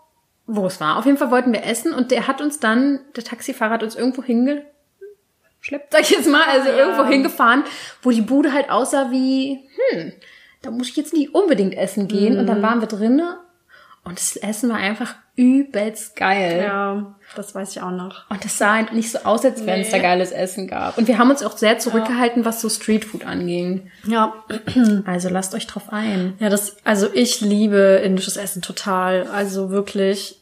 wo es war. Auf jeden Fall wollten wir essen und der hat uns dann, der Taxifahrer hat uns irgendwo hingeschleppt, sag ich jetzt mal, also Ah, ja. irgendwo hingefahren, wo die Bude halt aussah wie, hm, da muss ich jetzt nicht unbedingt essen gehen. Und Mhm. dann waren wir drinnen und das Essen war einfach übelst geil. Ja, das weiß ich auch noch. Und es sah halt nicht so aus, als wenn es da Nee. geiles Essen gab. Und wir haben uns auch sehr zurückgehalten, was so Streetfood anging. Ja. Also lasst euch drauf ein. Ja, das, also ich liebe indisches Essen total. Also wirklich,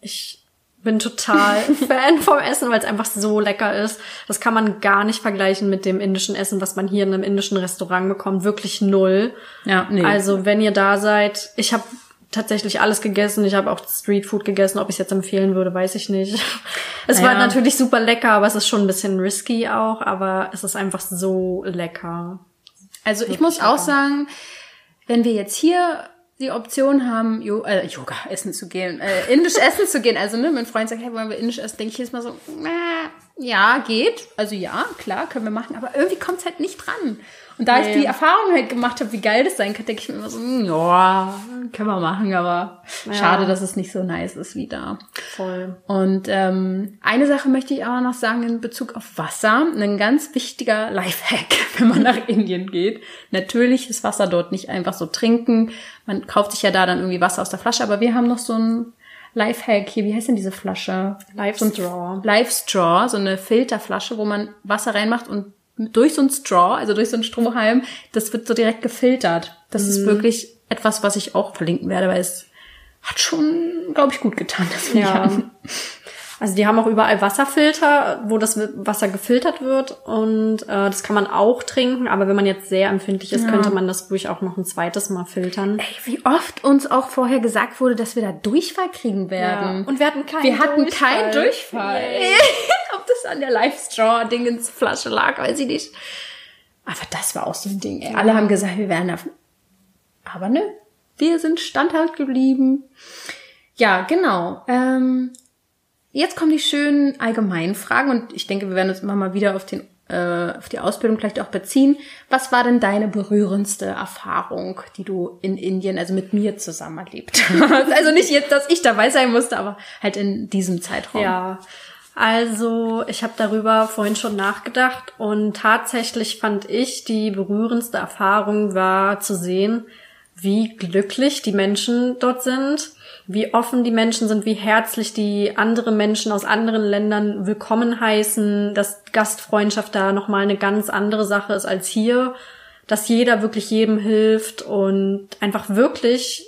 ich bin total Fan vom Essen, weil es einfach so lecker ist. Das kann man gar nicht vergleichen mit dem indischen Essen, was man hier in einem indischen Restaurant bekommt. Wirklich null. Ja, nee. Also wenn ihr da seid, ich habe tatsächlich alles gegessen. Ich habe auch Streetfood gegessen. Ob ich es jetzt empfehlen würde, weiß ich nicht. Es war Ja. natürlich super lecker, aber es ist schon ein bisschen risky auch. Aber es ist einfach so lecker. Also ich muss auch sagen, wenn wir jetzt hier die Option haben, jo äh, Yoga essen zu gehen, äh, indisch essen zu gehen, also ne, mein Freund sagt, hey, wollen wir indisch essen, denke ich jetzt mal so, äh, ja, geht. Also ja, klar, können wir machen, aber irgendwie kommt's halt nicht dran. Und da ich Nee. die Erfahrung halt gemacht habe, wie geil das sein kann, denke ich mir immer so, hm, ja, können wir machen, aber schade, dass es nicht so nice ist wie da. Voll. Und ähm, eine Sache möchte ich aber noch sagen in Bezug auf Wasser. Ein ganz wichtiger Lifehack, wenn man nach Indien geht. Natürlich ist Wasser dort nicht einfach so trinken. Man kauft sich ja da dann irgendwie Wasser aus der Flasche, aber wir haben noch so ein Lifehack hier. Wie heißt denn diese Flasche? Live ein Straw. Live Straw, so eine Filterflasche, wo man Wasser reinmacht und durch so ein Straw, also durch so einen Strohhalm, das wird so direkt gefiltert. Das ist wirklich etwas, was ich auch verlinken werde, weil es hat schon, glaube ich, gut getan, die Ja. haben. Also die haben auch überall Wasserfilter, wo das Wasser gefiltert wird und äh, das kann man auch trinken, aber wenn man jetzt sehr empfindlich ist, Ja. könnte man das ruhig auch noch ein zweites Mal filtern. Ey, wie oft uns auch vorher gesagt wurde, dass wir da Durchfall kriegen werden. Und wir hatten keinen wir hatten Durchfall. keinen Durchfall. Ob das an der Live-Straw-Dingens-Flasche lag, weiß ich nicht. Aber das war auch so ein Ding. Ey. Alle haben gesagt, wir werden da. Aber ne, wir sind standhaft geblieben. Ja, genau. Ähm, jetzt kommen die schönen allgemeinen Fragen und ich denke, wir werden uns immer mal wieder auf den äh, auf die Ausbildung vielleicht auch beziehen. Was war denn deine berührendste Erfahrung, die du in Indien, also mit mir zusammen erlebt hast? Also nicht jetzt, dass ich dabei sein musste, aber halt in diesem Zeitraum. Ja, also ich habe darüber vorhin schon nachgedacht und tatsächlich fand ich die berührendste Erfahrung war zu sehen, wie glücklich die Menschen dort sind, wie offen die Menschen sind, wie herzlich die andere Menschen aus anderen Ländern willkommen heißen, dass Gastfreundschaft da nochmal eine ganz andere Sache ist als hier, dass jeder wirklich jedem hilft und einfach wirklich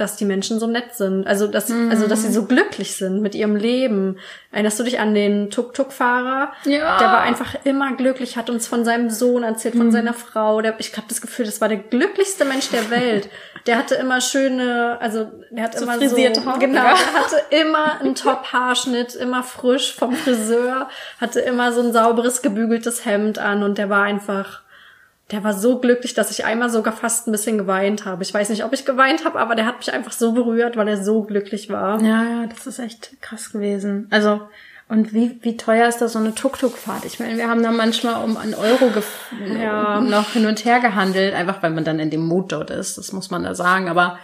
dass die Menschen so nett sind. Also, dass, also, dass sie so glücklich sind mit ihrem Leben. Erinnerst du dich an den Tuk-Tuk-Fahrer? Ja. Der war einfach immer glücklich, hat uns von seinem Sohn erzählt, von seiner Frau. Der, ich habe das Gefühl, das war der glücklichste Mensch der Welt. Der hatte immer schöne, also, der hat So immer frisierte so, Haare. genau, der hatte immer einen Top-Haarschnitt, immer frisch vom Friseur, hatte immer so ein sauberes, gebügeltes Hemd an und der war einfach, der war so glücklich, dass ich einmal sogar fast ein bisschen geweint habe. Ich weiß nicht, ob ich geweint habe, aber der hat mich einfach so berührt, weil er so glücklich war. Ja, ja, das ist echt krass gewesen. Also, und wie, wie teuer ist da so eine Tuk-Tuk-Fahrt? Ich meine, wir haben da manchmal um einen Euro gef- Ja. noch hin und her gehandelt, einfach weil man dann in dem Mut dort ist, das muss man da sagen. Aber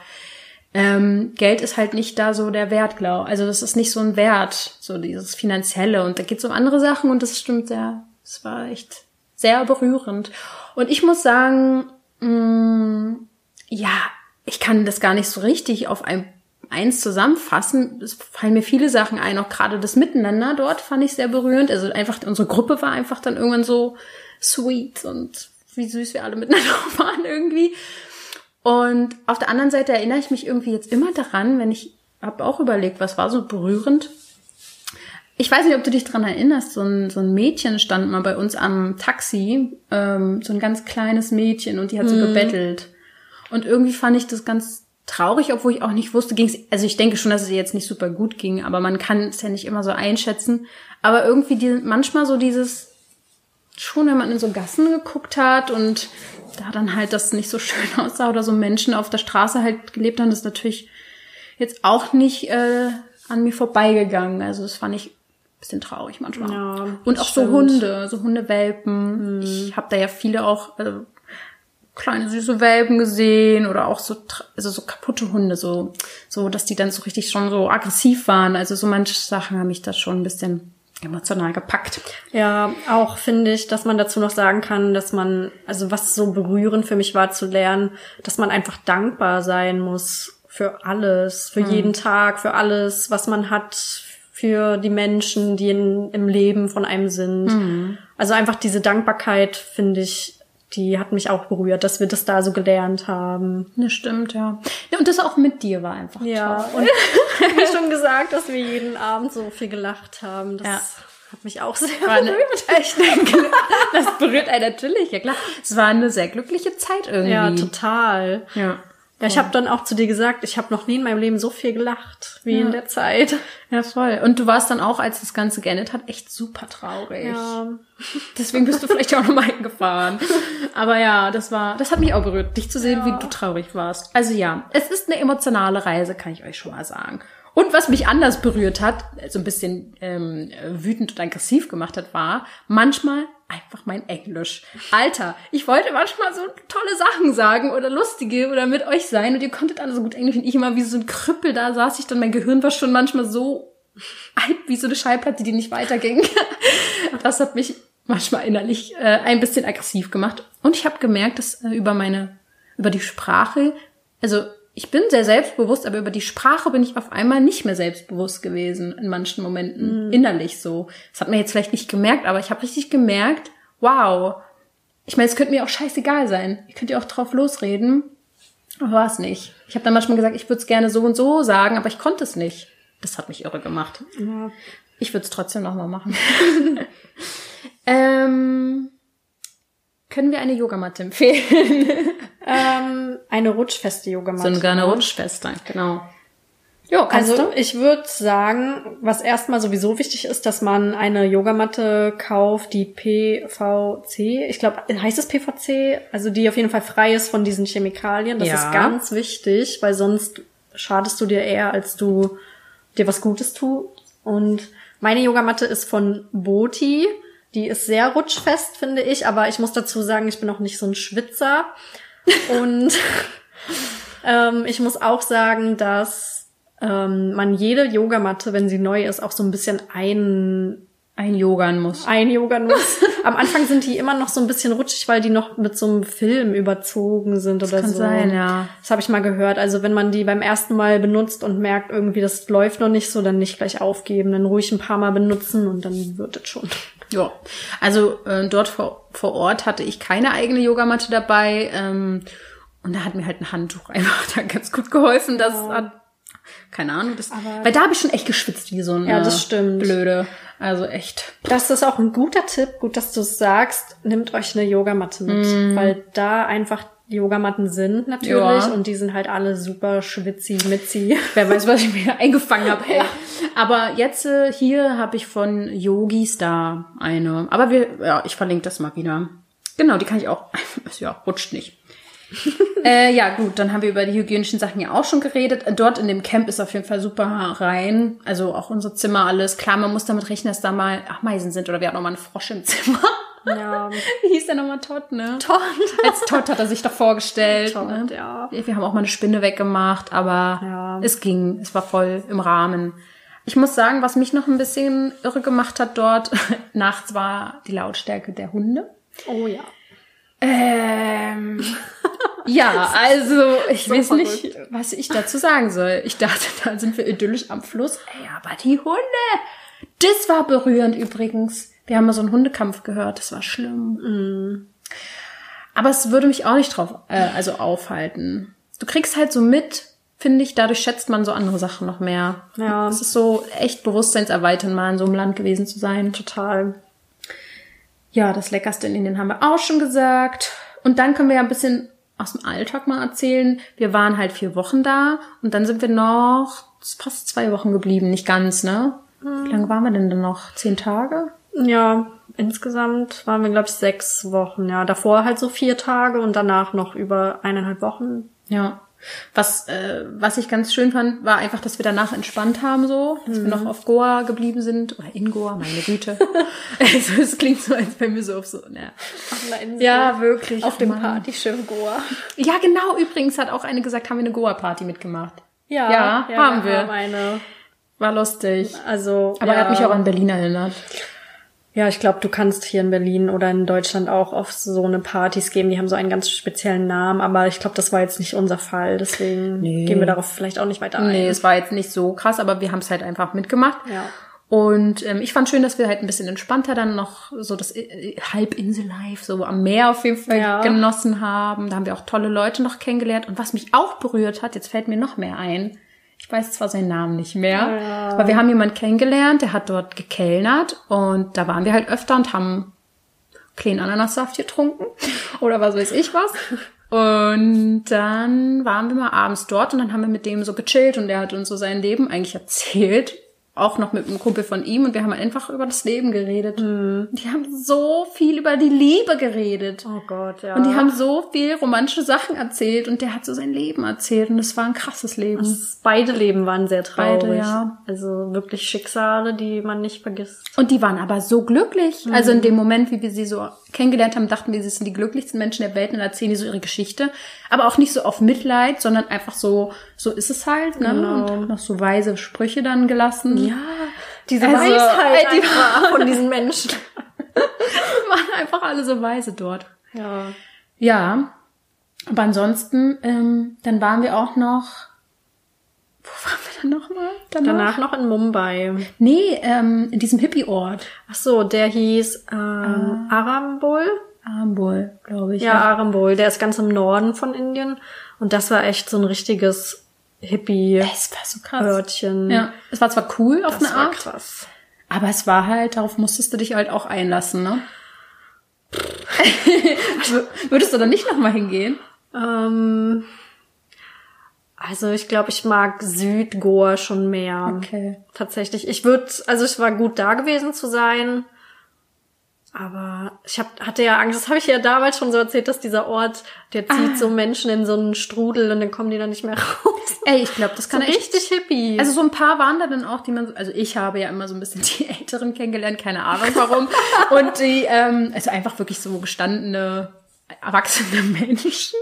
ähm, Geld ist halt nicht da so der Wert, glaube Also das ist nicht so ein Wert, so dieses Finanzielle. Und da geht es um andere Sachen und das stimmt sehr. Es war echt sehr berührend. Und ich muss sagen, mh, ja, ich kann das gar nicht so richtig auf ein eins zusammenfassen. Es fallen mir viele Sachen ein, auch gerade das Miteinander dort fand ich sehr berührend. Also einfach, unsere Gruppe war einfach dann irgendwann so sweet und wie süß wir alle miteinander waren irgendwie. Und auf der anderen Seite erinnere ich mich irgendwie jetzt immer daran, wenn ich habe auch überlegt, was war so berührend. Ich weiß nicht, ob du dich dran erinnerst, so ein, so ein Mädchen stand mal bei uns am Taxi, ähm, so ein ganz kleines Mädchen und die hat so gebettelt. Und irgendwie fand ich das ganz traurig, obwohl ich auch nicht wusste, ging es, also ich denke schon, dass es ihr jetzt nicht super gut ging, aber man kann es ja nicht immer so einschätzen. Aber irgendwie die, manchmal so dieses, schon wenn man in so Gassen geguckt hat und da dann halt das nicht so schön aussah oder so Menschen auf der Straße halt gelebt haben, das ist natürlich jetzt auch nicht äh, an mir vorbeigegangen. Also das fand ich bisschen traurig manchmal. Ja, und auch so stimmt. Hunde, so Hundewelpen. Ich habe da ja viele auch äh, kleine süße Welpen gesehen oder auch so also so kaputte Hunde, so so, dass die dann so richtig schon so aggressiv waren. Also so manche Sachen haben mich da schon ein bisschen emotional gepackt. Ja, auch finde ich, dass man dazu noch sagen kann, dass man, also was so berührend für mich war zu lernen, dass man einfach dankbar sein muss für alles, für jeden Tag, für alles, was man hat, für die Menschen, die in, im Leben von einem sind. Also einfach diese Dankbarkeit, finde ich, die hat mich auch berührt, dass wir das da so gelernt haben. Das stimmt, ja. ja. Und das auch mit dir war einfach Ja, toll. und wie schon gesagt, dass wir jeden Abend so viel gelacht haben. Das Ja. hat mich auch sehr War eine, berührt. echt, das berührt einen natürlich, ja klar. Es war eine sehr glückliche Zeit irgendwie. Ja, total. Ja. Ja, ich habe dann auch zu dir gesagt, ich habe noch nie in meinem Leben so viel gelacht wie Ja. in der Zeit. Ja, voll. Und du warst dann auch, als das Ganze geendet hat, echt super traurig. Ja, Deswegen bist du vielleicht auch nochmal hingefahren. Aber ja, das war, das hat mich auch berührt, dich zu sehen, wie du traurig warst. Also ja, es ist eine emotionale Reise, kann ich euch schon mal sagen. Und was mich anders berührt hat, so ein bisschen ähm, wütend und aggressiv gemacht hat, war manchmal einfach mein Englisch. Alter, ich wollte manchmal so tolle Sachen sagen oder lustige oder mit euch sein und ihr konntet alle so gut Englisch und ich immer wie so ein Krüppel da saß ich dann, mein Gehirn war schon manchmal so alt wie so eine Schallplatte, die nicht weiterging. Das hat mich manchmal innerlich äh, ein bisschen aggressiv gemacht. Und ich habe gemerkt, dass äh, über meine, über die Sprache, also ich bin sehr selbstbewusst, aber über die Sprache bin ich auf einmal nicht mehr selbstbewusst gewesen in manchen Momenten, innerlich so. Das hat man jetzt vielleicht nicht gemerkt, aber ich habe richtig gemerkt, wow. Ich meine, es könnte mir auch scheißegal sein. Ich könnte ja auch drauf losreden, aber war es nicht. Ich habe dann manchmal gesagt, ich würde es gerne so und so sagen, aber ich konnte es nicht. Das hat mich irre gemacht. ja. Ich würde es trotzdem nochmal machen. ähm, können wir eine Yogamatte empfehlen? Ähm, eine rutschfeste Yogamatte. so eine Rutschfeste, genau. Jo, kannst Also du? ich würde sagen, was erstmal sowieso wichtig ist, dass man eine Yogamatte kauft, die PVC, ich glaube, heißt es PVC, also die auf jeden Fall frei ist von diesen Chemikalien. Das Ja. ist ganz wichtig, weil sonst schadest du dir eher, als du dir was Gutes tust. Und meine Yogamatte ist von Boti. Die ist sehr rutschfest, finde ich, aber ich muss dazu sagen, ich bin auch nicht so ein Schwitzer. Und ähm, ich muss auch sagen, dass ähm, man jede Yogamatte, wenn sie neu ist, auch so ein bisschen ein Einjogern muss. einjogern muss. Am Anfang sind die immer noch so ein bisschen rutschig, weil die noch mit so einem Film überzogen sind oder kann so. sein, ja. Das habe ich mal gehört. Also wenn man die beim ersten Mal benutzt und merkt, irgendwie das läuft noch nicht so, dann nicht gleich aufgeben, dann ruhig ein paar Mal benutzen und dann wird es schon. Ja, also äh, dort vor, vor Ort hatte ich keine eigene Yogamatte dabei. Ähm, und da hat mir halt ein Handtuch einfach da ganz gut geholfen. Das hat, keine Ahnung, das, Aber- weil da habe ich schon echt geschwitzt wie so eine Ja, das stimmt. Blöde. Also echt. Das ist auch ein guter Tipp, gut, dass du sagst. Nehmt euch eine Yogamatte mit, weil da einfach Yogamatten sind natürlich Ja. und die sind halt alle super schwitzi, mitzi. Wer weiß, was ich mir eingefangen habe. Ey. Aber jetzt äh, hier habe ich von Yogi Star eine. Aber wir, ja, ich verlinke das mal wieder. Genau, die kann ich auch. Ja, rutscht nicht. äh, ja, gut, dann haben wir über die hygienischen Sachen ja auch schon geredet. Dort in dem Camp ist auf jeden Fall super rein. Also auch unser Zimmer, alles. Klar, man muss damit rechnen, dass da mal Ameisen sind oder wir hatten noch mal einen Frosch im Zimmer. Ja, Wie hieß der nochmal Todd, ne? toll. Als Todd hat er sich doch vorgestellt. Todd, ne? ja. Wir haben auch mal eine Spinne weggemacht, aber Ja. es ging. Es war voll im Rahmen. Ich muss sagen, was mich noch ein bisschen irre gemacht hat dort, nachts war die Lautstärke der Hunde. Oh ja. Ähm, ja, also ich So weiß nicht, was ich dazu sagen soll. Ich dachte, da sind wir idyllisch am Fluss. Ey, aber die Hunde, das war berührend übrigens. Wir haben mal so einen Hundekampf gehört, das war schlimm. Aber es würde mich auch nicht drauf, äh, also aufhalten. Du kriegst halt so mit, finde ich, dadurch schätzt man so andere Sachen noch mehr. Ja. Es ist so echt Bewusstseinserweitern, mal in so einem Land gewesen zu sein. Total. Ja, das Leckerste in Indien haben wir auch schon gesagt. Und dann können wir ja ein bisschen aus dem Alltag mal erzählen. Wir waren halt vier Wochen da und dann sind wir noch fast zwei Wochen geblieben. Nicht ganz, ne? Wie lange waren wir denn dann noch? Zehn Tage? Ja, insgesamt waren wir, glaube ich, sechs Wochen. Ja, davor halt so vier Tage und danach noch über eineinhalb Wochen. Ja. Was, äh, was ich ganz schön fand, war einfach, dass wir danach entspannt haben, so, dass wir noch auf Goa geblieben sind oder in Goa, meine Güte. also es klingt so, als wenn wir so auf so, ja. Auf einer Insel. Ja, wirklich. Auf dem Mann. Partyschiff Goa. Ja, genau. Übrigens hat auch eine gesagt, haben wir eine Goa-Party mitgemacht. Ja, Ja, haben wir. haben eine. War lustig. Also, Aber ja. er hat mich auch an Berlin erinnert. Ja, ich glaube, du kannst hier in Berlin oder in Deutschland auch auf so eine Partys geben. Die haben so einen ganz speziellen Namen, aber ich glaube, das war jetzt nicht unser Fall. Deswegen Nee. gehen wir darauf vielleicht auch nicht weiter ein. Nee, es war jetzt nicht so krass, aber wir haben es halt einfach mitgemacht. Ja. Und ähm, ich fand schön, dass wir halt ein bisschen entspannter dann noch so das äh, Halbinsel-Life so am Meer auf jeden Fall Ja. genossen haben. Da haben wir auch tolle Leute noch kennengelernt. Und was mich auch berührt hat, jetzt fällt mir noch mehr ein. Ich weiß zwar seinen Namen nicht mehr, Ja. aber wir haben jemanden kennengelernt, der hat dort gekellnert und da waren wir halt öfter und haben kleinen Ananassaft getrunken oder was weiß ich was. Und dann waren wir mal abends dort und dann haben wir mit dem so gechillt und der hat uns so sein Leben eigentlich erzählt. Auch noch mit einem Kumpel von ihm und wir haben einfach über das Leben geredet. Die haben so viel über die Liebe geredet. Oh Gott, ja. Und die haben so viel romantische Sachen erzählt und der hat so sein Leben erzählt und es war ein krasses Leben. Beide Leben waren sehr traurig. Beide, ja. Also wirklich Schicksale, die man nicht vergisst. Und die waren aber so glücklich. Also in dem Moment, wie wir sie so kennengelernt haben, dachten wir, sie sind die glücklichsten Menschen der Welt und erzählen die so ihre Geschichte. Aber auch nicht so auf Mitleid, sondern einfach so, so ist es halt, ne? Genau. Und haben noch so weise Sprüche dann gelassen. Ja, diese Also, Weisheit die einfach von diesen Menschen. Waren einfach alle so weise dort. Ja. Ja. Aber ansonsten, ähm, dann waren wir auch noch. Wo waren wir dann nochmal? Danach noch in Mumbai. Nee, ähm, in diesem Hippie-Ort. Ach so, der hieß ähm, Arambol. Arambol, glaube ich. Ja, Arambol. Der ist ganz im Norden von Indien. Und das war echt so ein richtiges Hippie-Örtchen. So. Ja, es war zwar cool auf Das eine war Art, krass. aber es war halt, darauf musstest du dich halt auch einlassen, ne? Würdest du da nicht nochmal hingehen? Ähm, also ich glaube, ich mag Südgoa schon mehr. Okay. Tatsächlich. Ich würde, also es war gut da gewesen zu sein. Aber ich hab, hatte ja Angst, das habe ich ja damals schon so erzählt, dass dieser Ort, der zieht Ah. so Menschen in so einen Strudel und dann kommen die dann nicht mehr raus. Ey, ich glaube, das So kann echt. richtig hippie. Also so ein paar waren da dann auch, die man, so- also ich habe ja immer so ein bisschen die Älteren kennengelernt, keine Ahnung warum. Und die, ähm, also einfach wirklich so gestandene, erwachsene Menschen,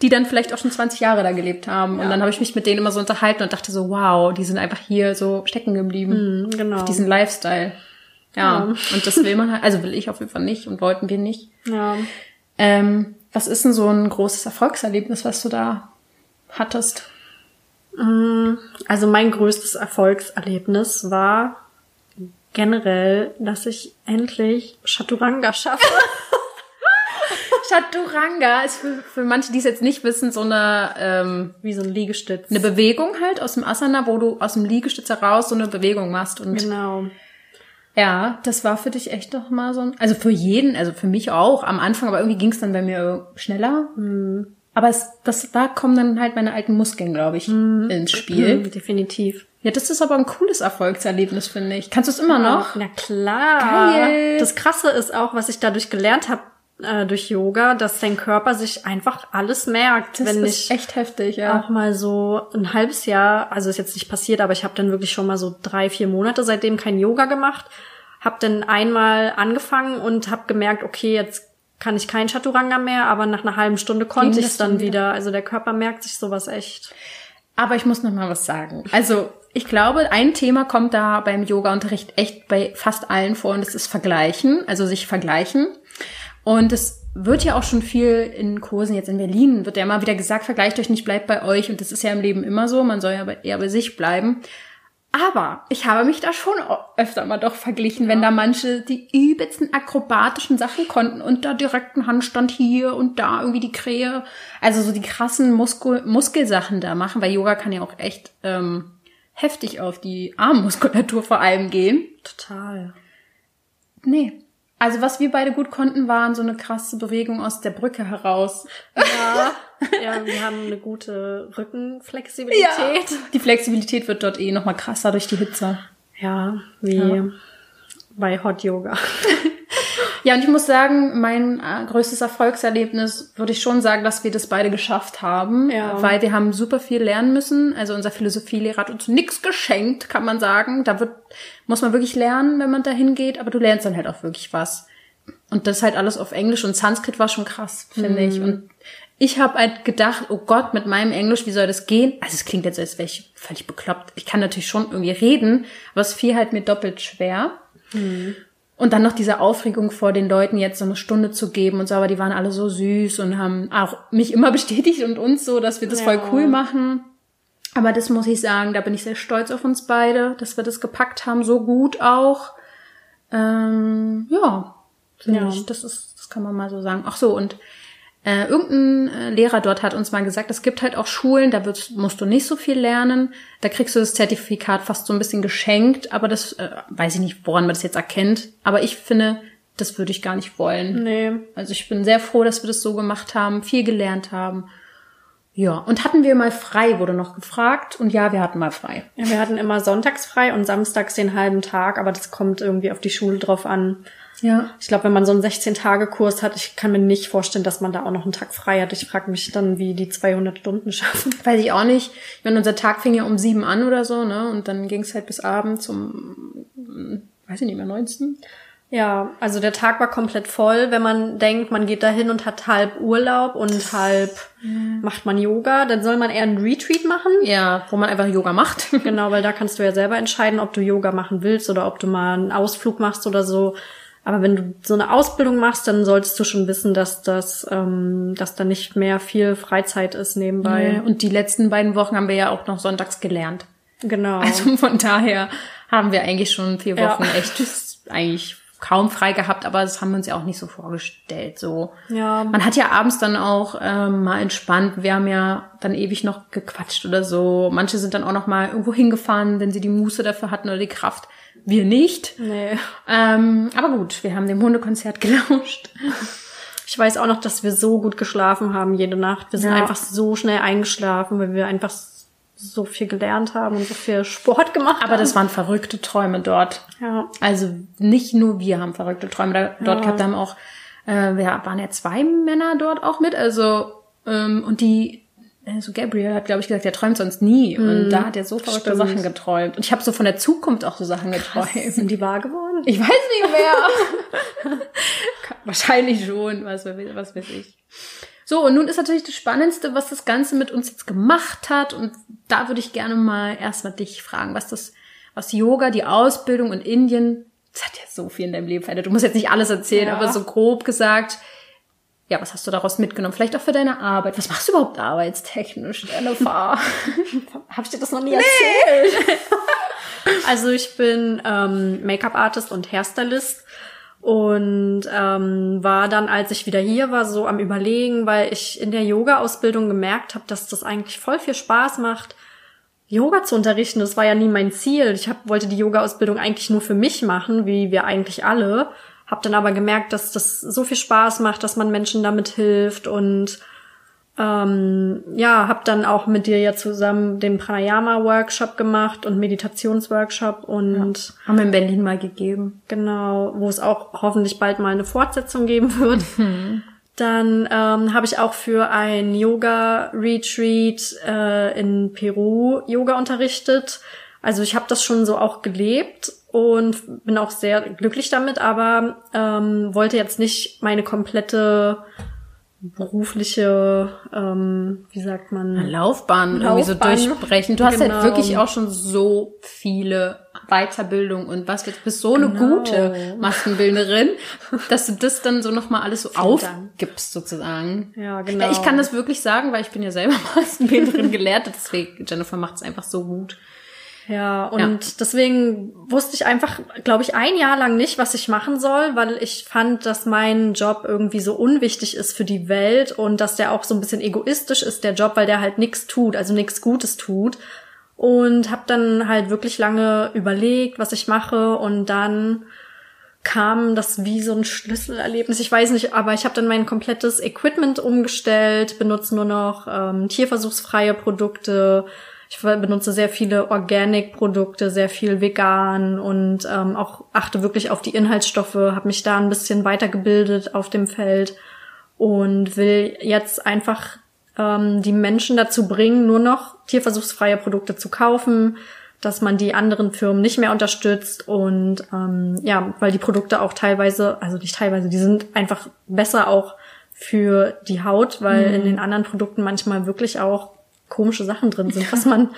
die dann vielleicht auch schon 20 Jahre da gelebt haben. Und dann habe ich mich mit denen immer so unterhalten und dachte so, wow, die sind einfach hier so stecken geblieben. Mhm, genau. Auf diesen Lifestyle. Ja. Ja. Und das will man halt, also will ich auf jeden Fall nicht und wollten wir nicht. ja. Ähm, was ist denn so ein großes Erfolgserlebnis, was du da hattest? Also mein größtes Erfolgserlebnis war generell, dass ich endlich Chaturanga schaffe. Chaturanga ist für, für manche, die es jetzt nicht wissen, so eine, ähm, Wie so ein Liegestütz. eine Bewegung halt aus dem Asana, wo du aus dem Liegestütz heraus so eine Bewegung machst. Und Genau. ja, das war für dich echt noch mal so ein, also für jeden, also für mich auch am Anfang, aber irgendwie ging es dann bei mir schneller. Aber es, das, da kommen dann halt meine alten Muskeln, glaube ich, ins Spiel. Mhm, definitiv. Ja, das ist aber ein cooles Erfolgserlebnis, finde ich. Kannst du es immer noch? Na klar. Geil. Das Krasse ist auch, was ich dadurch gelernt habe äh, durch Yoga, dass dein Körper sich einfach alles merkt. Das wenn ist ich echt heftig, ja. auch mal so ein halbes Jahr, also ist jetzt nicht passiert, aber ich habe dann wirklich schon mal so drei, vier Monate seitdem kein Yoga gemacht. Hab dann einmal angefangen und habe gemerkt, okay, jetzt kann ich kein Chaturanga mehr, aber nach einer halben Stunde konnte ich es dann dann wieder. Also der Körper merkt sich sowas echt. Aber ich muss noch mal was sagen. Also, ich glaube, ein Thema kommt da beim Yoga-Unterricht echt bei fast allen vor und das ist Vergleichen, also sich vergleichen. Und es wird ja auch schon viel in Kursen jetzt in Berlin, wird ja immer wieder gesagt, vergleicht euch nicht, bleibt bei euch. Und das ist ja im Leben immer so, man soll ja eher bei sich bleiben. Aber ich habe mich da schon öfter mal doch verglichen, wenn da manche die übelsten akrobatischen Sachen konnten und da direkt ein Handstand hier und da irgendwie die Krähe, also so die krassen Muskel Muskelsachen da machen, weil Yoga kann ja auch echt ähm, heftig auf die Armmuskulatur vor allem gehen. Total. Nee. Also was wir beide gut konnten, waren so eine krasse Bewegung aus der Brücke heraus. Ja, ja, wir haben eine gute Rückenflexibilität. Die Flexibilität wird dort eh noch mal krasser durch die Hitze. Ja, wie Ja. bei Hot Yoga. Ja, und ich muss sagen, mein äh, größtes Erfolgserlebnis würde ich schon sagen, dass wir das beide geschafft haben, Ja. weil wir haben super viel lernen müssen. Also unser Philosophielehrer hat uns nichts geschenkt, kann man sagen. Da wird, muss man wirklich lernen, wenn man dahin geht, aber du lernst dann halt auch wirklich was. Und das halt alles auf Englisch und Sanskrit war schon krass, finde ich. Und ich habe halt gedacht, oh Gott, mit meinem Englisch, wie soll das gehen? Also es klingt jetzt, als wäre ich völlig bekloppt. Ich kann natürlich schon irgendwie reden, aber es fiel halt mir doppelt schwer. Und dann noch diese Aufregung vor den Leuten jetzt so eine Stunde zu geben und so, aber die waren alle so süß und haben auch mich immer bestätigt und uns so, dass wir das voll Ja. cool machen. Aber das muss ich sagen, da bin ich sehr stolz auf uns beide, dass wir das gepackt haben, so gut auch. Ähm, ja, finde Ja. ich, das ist, das kann man mal so sagen. Ach so, und äh, irgendein äh, Lehrer dort hat uns mal gesagt, es gibt halt auch Schulen, da musst du nicht so viel lernen. Da kriegst du das Zertifikat fast so ein bisschen geschenkt, aber das äh, weiß ich nicht, woran man das jetzt erkennt. Aber ich finde, das würde ich gar nicht wollen. Nee. Also ich bin sehr froh, dass wir das so gemacht haben, viel gelernt haben. Ja, und hatten wir mal frei, wurde noch gefragt. Und ja, wir hatten mal frei. Ja, wir hatten immer sonntags frei und samstags den halben Tag, aber das kommt irgendwie auf die Schule drauf an. Ja. Ich glaube, wenn man so einen 16-Tage-Kurs hat, ich kann mir nicht vorstellen, dass man da auch noch einen Tag frei hat. Ich frage mich dann, wie die 200 Stunden schaffen. Weiß ich auch nicht. Ich meine, unser Tag fing ja um sieben an oder so, ne? Und dann ging es halt bis abends um, weiß ich nicht mehr, 19. Ja, also der Tag war komplett voll. Wenn man denkt, man geht dahin und hat halb Urlaub und halb macht man Yoga, dann soll man eher einen Retreat machen. Ja, wo man einfach Yoga macht. Genau, weil da kannst du ja selber entscheiden, ob du Yoga machen willst oder ob du mal einen Ausflug machst oder so. Aber wenn du so eine Ausbildung machst, dann solltest du schon wissen, dass das, ähm, dass da nicht mehr viel Freizeit ist nebenbei. Und die letzten beiden Wochen haben wir ja auch noch sonntags gelernt. Genau. Also von daher haben wir eigentlich schon vier Ja. Wochen echt eigentlich kaum frei gehabt, aber das haben wir uns ja auch nicht so vorgestellt. So. ja, Man hat ja abends dann auch ähm, mal entspannt. Wir haben ja dann ewig noch gequatscht oder so. Manche sind dann auch noch mal irgendwo hingefahren, wenn sie die Muße dafür hatten oder die Kraft. Wir nicht. nee. Ähm, aber gut, wir haben dem Hundekonzert gelauscht. Ich weiß auch noch, dass wir so gut geschlafen haben jede Nacht. Wir sind Ja. einfach so schnell eingeschlafen, weil wir einfach so viel gelernt haben und so viel Sport gemacht Aber haben. das waren verrückte Träume dort. ja. Also nicht nur wir haben verrückte Träume da, dort Ja. gehabt, haben auch, äh, wir waren ja zwei Männer dort auch mit, also ähm, und die, also Gabriel hat, glaube ich, gesagt, er träumt sonst nie. Und da hat er so verrückte Stimmt. Sachen geträumt. Und ich habe so von der Zukunft auch so Sachen geträumt. Sind die wahr geworden? Ich weiß nicht mehr. Wahrscheinlich schon, was, weiß- was weiß ich. So, und nun ist natürlich das Spannendste, was das Ganze mit uns jetzt gemacht hat. Und da würde ich gerne mal erstmal dich fragen, was das, was Yoga, die Ausbildung in Indien, das hat ja so viel in deinem Leben verändert. Du musst jetzt nicht alles erzählen, Ja. aber so grob gesagt, ja, was hast du daraus mitgenommen? Vielleicht auch für deine Arbeit. Was machst du überhaupt arbeitstechnisch, Jennifer? Hab ich dir das noch nie erzählt? also ich bin ähm, Make-up-Artist und Hairstylist und ähm, war dann, als ich wieder hier war, so am Überlegen, weil ich in der Yoga-Ausbildung gemerkt habe, dass das eigentlich voll viel Spaß macht, Yoga zu unterrichten. Das war ja nie mein Ziel. Ich hab, wollte die Yoga-Ausbildung eigentlich nur für mich machen, wie wir eigentlich alle. Hab dann aber gemerkt, dass das so viel Spaß macht, dass man Menschen damit hilft und ähm, ja, habe dann auch mit dir ja zusammen den Pranayama-Workshop gemacht und Meditationsworkshop und Haben wir in Berlin mal gegeben. genau, wo es auch hoffentlich bald mal eine Fortsetzung geben wird. Dann ähm, habe ich auch für ein Yoga-Retreat äh, in Peru Yoga unterrichtet. Also ich habe das schon so auch gelebt und bin auch sehr glücklich damit, aber ähm, wollte jetzt nicht meine komplette berufliche, ähm, wie sagt man, Laufbahn, irgendwie so Laufbahn. durchbrechen. Du hast Genau. halt wirklich auch schon so viele Weiterbildung und was, du bist so eine Genau. gute Maskenbildnerin, dass du das dann so nochmal alles so Dank. aufgibst sozusagen. Ja, genau. Ich kann das wirklich sagen, weil ich bin ja selber Maskenbildnerin gelehrt, deswegen Jennifer macht es einfach so gut. Ja, und deswegen wusste ich einfach, glaube ich, ein Jahr lang nicht, was ich machen soll, weil ich fand, dass mein Job irgendwie so unwichtig ist für die Welt und dass der auch so ein bisschen egoistisch ist, der Job, weil der halt nichts tut, also nichts Gutes tut. Und habe dann halt wirklich lange überlegt, was ich mache und dann kam das wie so ein Schlüsselerlebnis. Ich weiß nicht, aber ich habe dann mein komplettes Equipment umgestellt, benutze nur noch ähm, tierversuchsfreie Produkte. Ich benutze sehr viele Organic-Produkte, sehr viel vegan und ähm, auch achte wirklich auf die Inhaltsstoffe, habe mich da ein bisschen weitergebildet auf dem Feld und will jetzt einfach ähm, die Menschen dazu bringen, nur noch tierversuchsfreie Produkte zu kaufen, dass man die anderen Firmen nicht mehr unterstützt und ähm, ja, weil die Produkte auch teilweise, also nicht teilweise, die sind einfach besser auch für die Haut, weil mhm. in den anderen Produkten manchmal wirklich auch komische Sachen drin sind, was man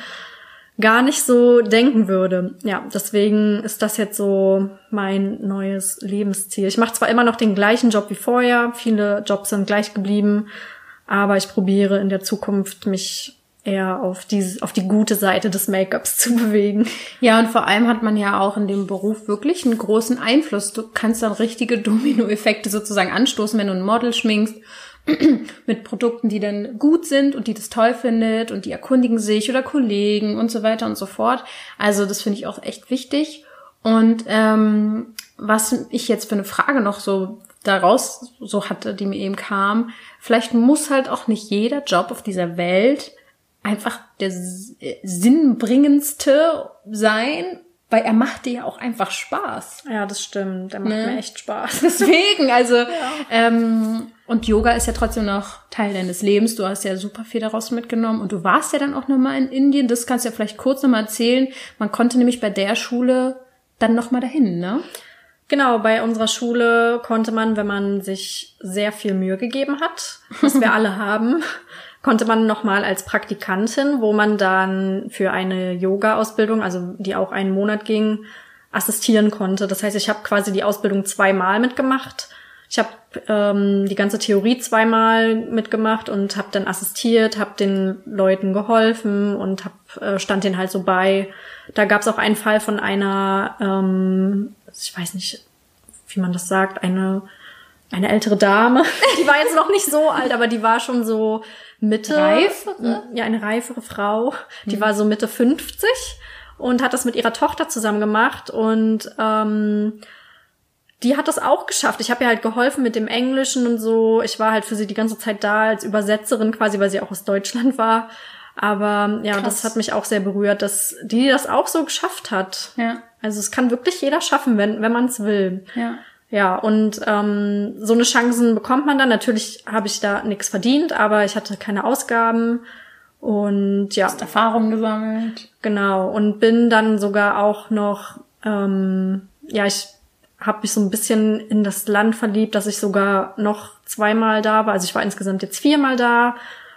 gar nicht so denken würde. Ja, deswegen ist das jetzt so mein neues Lebensziel. Ich mache zwar immer noch den gleichen Job wie vorher, viele Jobs sind gleich geblieben, aber ich probiere in der Zukunft mich eher auf die, auf die gute Seite des Make-ups zu bewegen. Ja, und vor allem hat man ja auch in dem Beruf wirklich einen großen Einfluss. Du kannst dann richtige Dominoeffekte sozusagen anstoßen, wenn du ein Model schminkst mit Produkten, die dann gut sind und die das toll findet und die erkundigen sich oder Kollegen und so weiter und so fort. Also das finde ich auch echt wichtig. Und ähm, was ich jetzt für eine Frage noch so daraus so hatte, die mir eben kam, vielleicht muss halt auch nicht jeder Job auf dieser Welt einfach der sinnbringendste sein, weil er macht dir ja auch einfach Spaß. Ja, das stimmt. Der macht ne? mir echt Spaß. Deswegen, also ja. ähm, und Yoga ist ja trotzdem noch Teil deines Lebens. Du hast ja super viel daraus mitgenommen und du warst ja dann auch nochmal in Indien. Das kannst du ja vielleicht kurz nochmal erzählen. Man konnte nämlich bei der Schule dann nochmal dahin, ne? Genau, bei unserer Schule konnte man, wenn man sich sehr viel Mühe gegeben hat, was wir alle haben, konnte man nochmal als Praktikantin, wo man dann für eine Yoga-Ausbildung, also die auch einen Monat ging, assistieren konnte. Das heißt, ich habe quasi die Ausbildung zweimal mitgemacht ich habe ähm, die ganze Theorie zweimal mitgemacht und habe dann assistiert, habe den Leuten geholfen und hab, äh, stand denen halt so bei. Da gab es auch einen Fall von einer, ähm, ich weiß nicht, wie man das sagt, eine eine ältere Dame. Die war jetzt noch nicht so alt, aber die war schon so Mitte. Reifere? Ja, eine reifere Frau. Die mhm. war so Mitte 50 und hat das mit ihrer Tochter zusammen gemacht und ähm, die hat das auch geschafft. Ich habe ihr halt geholfen mit dem Englischen und so. Ich war halt für sie die ganze Zeit da als Übersetzerin quasi, weil sie auch aus Deutschland war. Aber ja, Krass. das hat mich auch sehr berührt, dass die das auch so geschafft hat. Ja. Also es kann wirklich jeder schaffen, wenn, wenn man es will. Ja. Ja, und ähm, so eine Chancen bekommt man dann. Natürlich habe ich da nichts verdient, aber ich hatte keine Ausgaben. Und ja. Hast Erfahrung gesammelt. Genau. Und bin dann sogar auch noch, ähm, ja, ich habe mich so ein bisschen in das Land verliebt, dass ich sogar noch zweimal da war. Also ich war insgesamt jetzt viermal da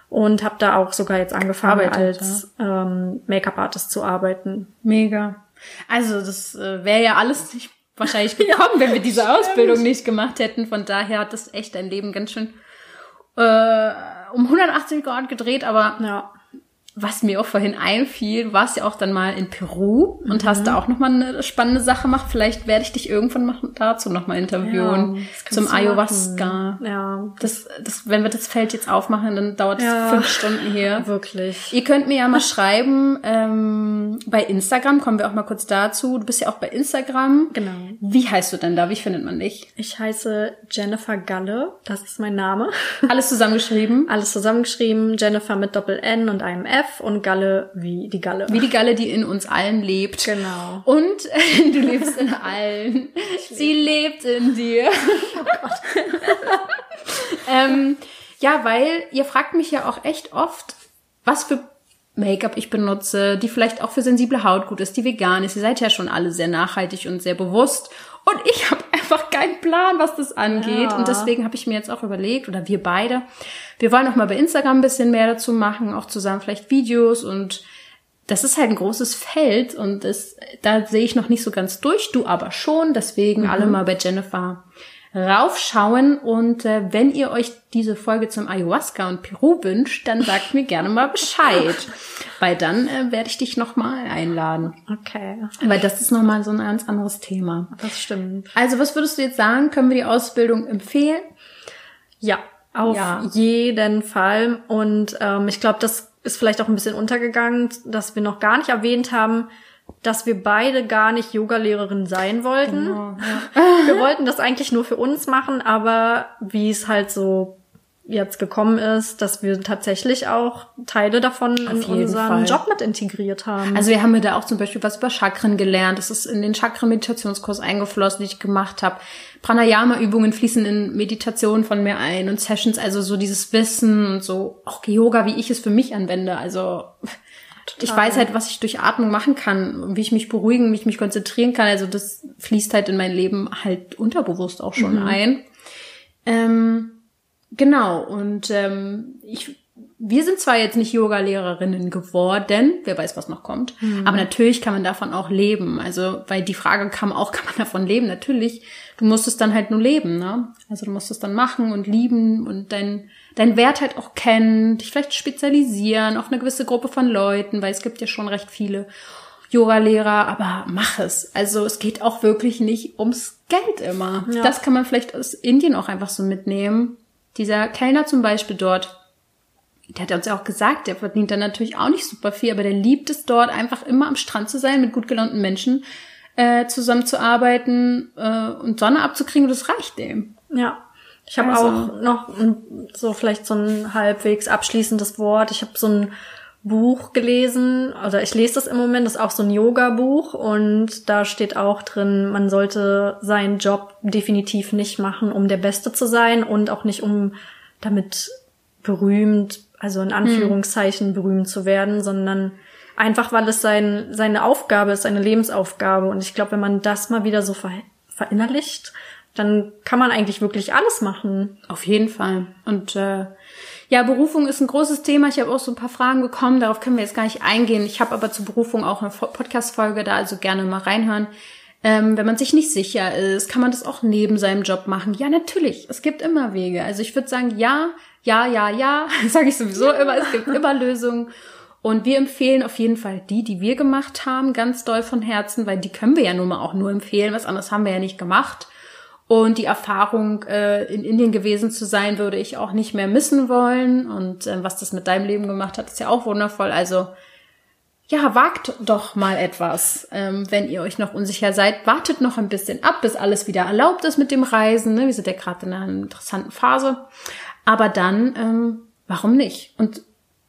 und habe da auch sogar jetzt angefangen Arbeitet, als ja. ähm, Make-up-Artist zu arbeiten. Mega. Also das äh, wäre ja alles nicht wahrscheinlich gekommen, ja, wenn wir diese Ausbildung nicht gemacht hätten. Von daher hat das echt dein Leben ganz schön äh, um 180 Grad gedreht, aber ja was mir auch vorhin einfiel, warst ja auch dann mal in Peru und mhm. hast da auch nochmal eine spannende Sache gemacht. Vielleicht werde ich dich irgendwann mal dazu nochmal interviewen. Ja, zum Ayahuasca. Ja. Das, das, wenn wir das Feld jetzt aufmachen, dann dauert es ja, fünf Stunden hier. Wirklich. Ihr könnt mir ja mal schreiben, ähm, bei Instagram, kommen wir auch mal kurz dazu. Du bist ja auch bei Instagram. Genau. Wie heißt du denn da? Wie findet man dich? Ich heiße Jennifer Galle. Das ist mein Name. Alles zusammengeschrieben? Alles zusammengeschrieben. Jennifer mit Doppel N und einem F. F und Galle wie die Galle. Wie die Galle, die in uns allen lebt. Genau. Und äh, du lebst in allen. Sie lebt in dir. Oh Gott. ähm, ja, weil ihr fragt mich ja auch echt oft, was für Make-up ich benutze, die vielleicht auch für sensible Haut gut ist, die vegan ist. Ihr seid ja schon alle sehr nachhaltig und sehr bewusst. Und ich habe einfach keinen Plan, was das angeht. Ja. Und deswegen habe ich mir jetzt auch überlegt, oder wir beide, wir wollen auch mal bei Instagram ein bisschen mehr dazu machen, auch zusammen vielleicht Videos und das ist halt ein großes Feld und das, da sehe ich noch nicht so ganz durch, du aber schon. Deswegen mhm. alle mal bei Jennifer raufschauen. Und äh, wenn ihr euch diese Folge zum Ayahuasca und Peru wünscht, dann sagt mir gerne mal Bescheid. Weil dann äh, werde ich dich nochmal einladen. Okay. Weil das ist nochmal so ein ganz anderes Thema. Das stimmt. Also was würdest du jetzt sagen? Können wir die Ausbildung empfehlen? Ja, auf ja. jeden Fall. Und ähm, ich glaube, das ist vielleicht auch ein bisschen untergegangen, dass wir noch gar nicht erwähnt haben, dass wir beide gar nicht Yogalehrerin sein wollten. Genau, ja. Wir wollten das eigentlich nur für uns machen, aber wie es halt so jetzt gekommen ist, dass wir tatsächlich auch Teile davon in unseren Fall. Job mit integriert haben. Also wir haben ja da auch zum Beispiel was über Chakren gelernt. Das ist in den Chakren-Meditationskurs eingeflossen, den ich gemacht habe. Pranayama-Übungen fließen in Meditationen von mir ein und Sessions, also so dieses Wissen und so auch Yoga, wie ich es für mich anwende. Also Total. ich weiß halt, was ich durch Atmung machen kann, wie ich mich beruhigen, wie ich mich konzentrieren kann. Also das fließt halt in mein Leben halt unterbewusst auch schon mhm. ein. Ähm, Genau, und ähm, ich, wir sind zwar jetzt nicht Yoga-Lehrerinnen geworden, wer weiß, was noch kommt, mhm. aber natürlich kann man davon auch leben. Also, weil die Frage kam auch, kann man davon leben? Natürlich, du musst es dann halt nur leben, ne? Also du musst es dann machen und lieben und dein, dein Wert halt auch kennen, dich vielleicht spezialisieren auf eine gewisse Gruppe von Leuten, weil es gibt ja schon recht viele Yoga-Lehrer, aber mach es. Also es geht auch wirklich nicht ums Geld immer. Ja. Das kann man vielleicht aus Indien auch einfach so mitnehmen dieser Kellner zum Beispiel dort, der hat uns ja auch gesagt, der verdient dann natürlich auch nicht super viel, aber der liebt es dort einfach immer am Strand zu sein, mit gut gelaunten Menschen äh, zusammenzuarbeiten äh, und Sonne abzukriegen und das reicht dem. Ja. Ich habe also. auch noch so vielleicht so ein halbwegs abschließendes Wort. Ich habe so ein Buch gelesen, oder ich lese das im Moment, das ist auch so ein Yoga-Buch und da steht auch drin, man sollte seinen Job definitiv nicht machen, um der Beste zu sein und auch nicht um damit berühmt, also in Anführungszeichen berühmt zu werden, sondern einfach, weil es sein, seine Aufgabe ist, seine Lebensaufgabe. Und ich glaube, wenn man das mal wieder so ver verinnerlicht, dann kann man eigentlich wirklich alles machen. Auf jeden Fall. Und äh, ja, Berufung ist ein großes Thema. Ich habe auch so ein paar Fragen bekommen. Darauf können wir jetzt gar nicht eingehen. Ich habe aber zur Berufung auch eine Podcast-Folge da, also gerne mal reinhören. Ähm, wenn man sich nicht sicher ist, kann man das auch neben seinem Job machen. Ja, natürlich. Es gibt immer Wege. Also ich würde sagen, ja, ja, ja, ja. Sage ich sowieso immer. Es gibt immer Lösungen. Und wir empfehlen auf jeden Fall die, die wir gemacht haben, ganz doll von Herzen, weil die können wir ja nun mal auch nur empfehlen. Was anderes haben wir ja nicht gemacht. Und die Erfahrung, äh, in Indien gewesen zu sein, würde ich auch nicht mehr missen wollen. Und äh, was das mit deinem Leben gemacht hat, ist ja auch wundervoll. Also ja, wagt doch mal etwas. Ähm, wenn ihr euch noch unsicher seid, wartet noch ein bisschen ab, bis alles wieder erlaubt ist mit dem Reisen. Ne? Wir sind ja gerade in einer interessanten Phase. Aber dann, ähm, warum nicht? Und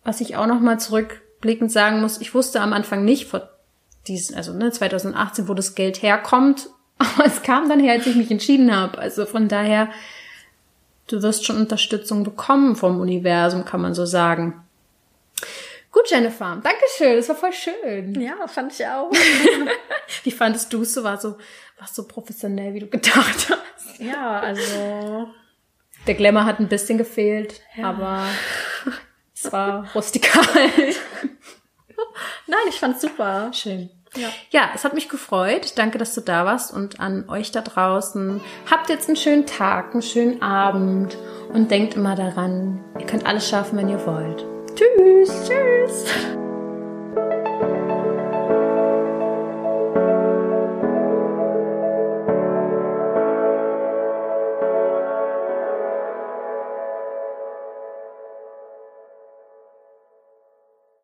was ich auch noch mal zurückblickend sagen muss, ich wusste am Anfang nicht vor diesen, also ne, 2018, wo das Geld herkommt, aber es kam dann her, als ich mich entschieden habe. Also von daher, du wirst schon Unterstützung bekommen vom Universum, kann man so sagen. Gut, Jennifer. Dankeschön. Das war voll schön. Ja, fand ich auch. wie fandest du es so? War so, war so professionell, wie du gedacht hast? Ja, also. Der Glamour hat ein bisschen gefehlt, ja. aber es war rustikal. Nein, ich fand's super. Schön. Ja. ja, es hat mich gefreut. Danke, dass du da warst und an euch da draußen. Habt jetzt einen schönen Tag, einen schönen Abend und denkt immer daran, ihr könnt alles schaffen, wenn ihr wollt. Tschüss, tschüss.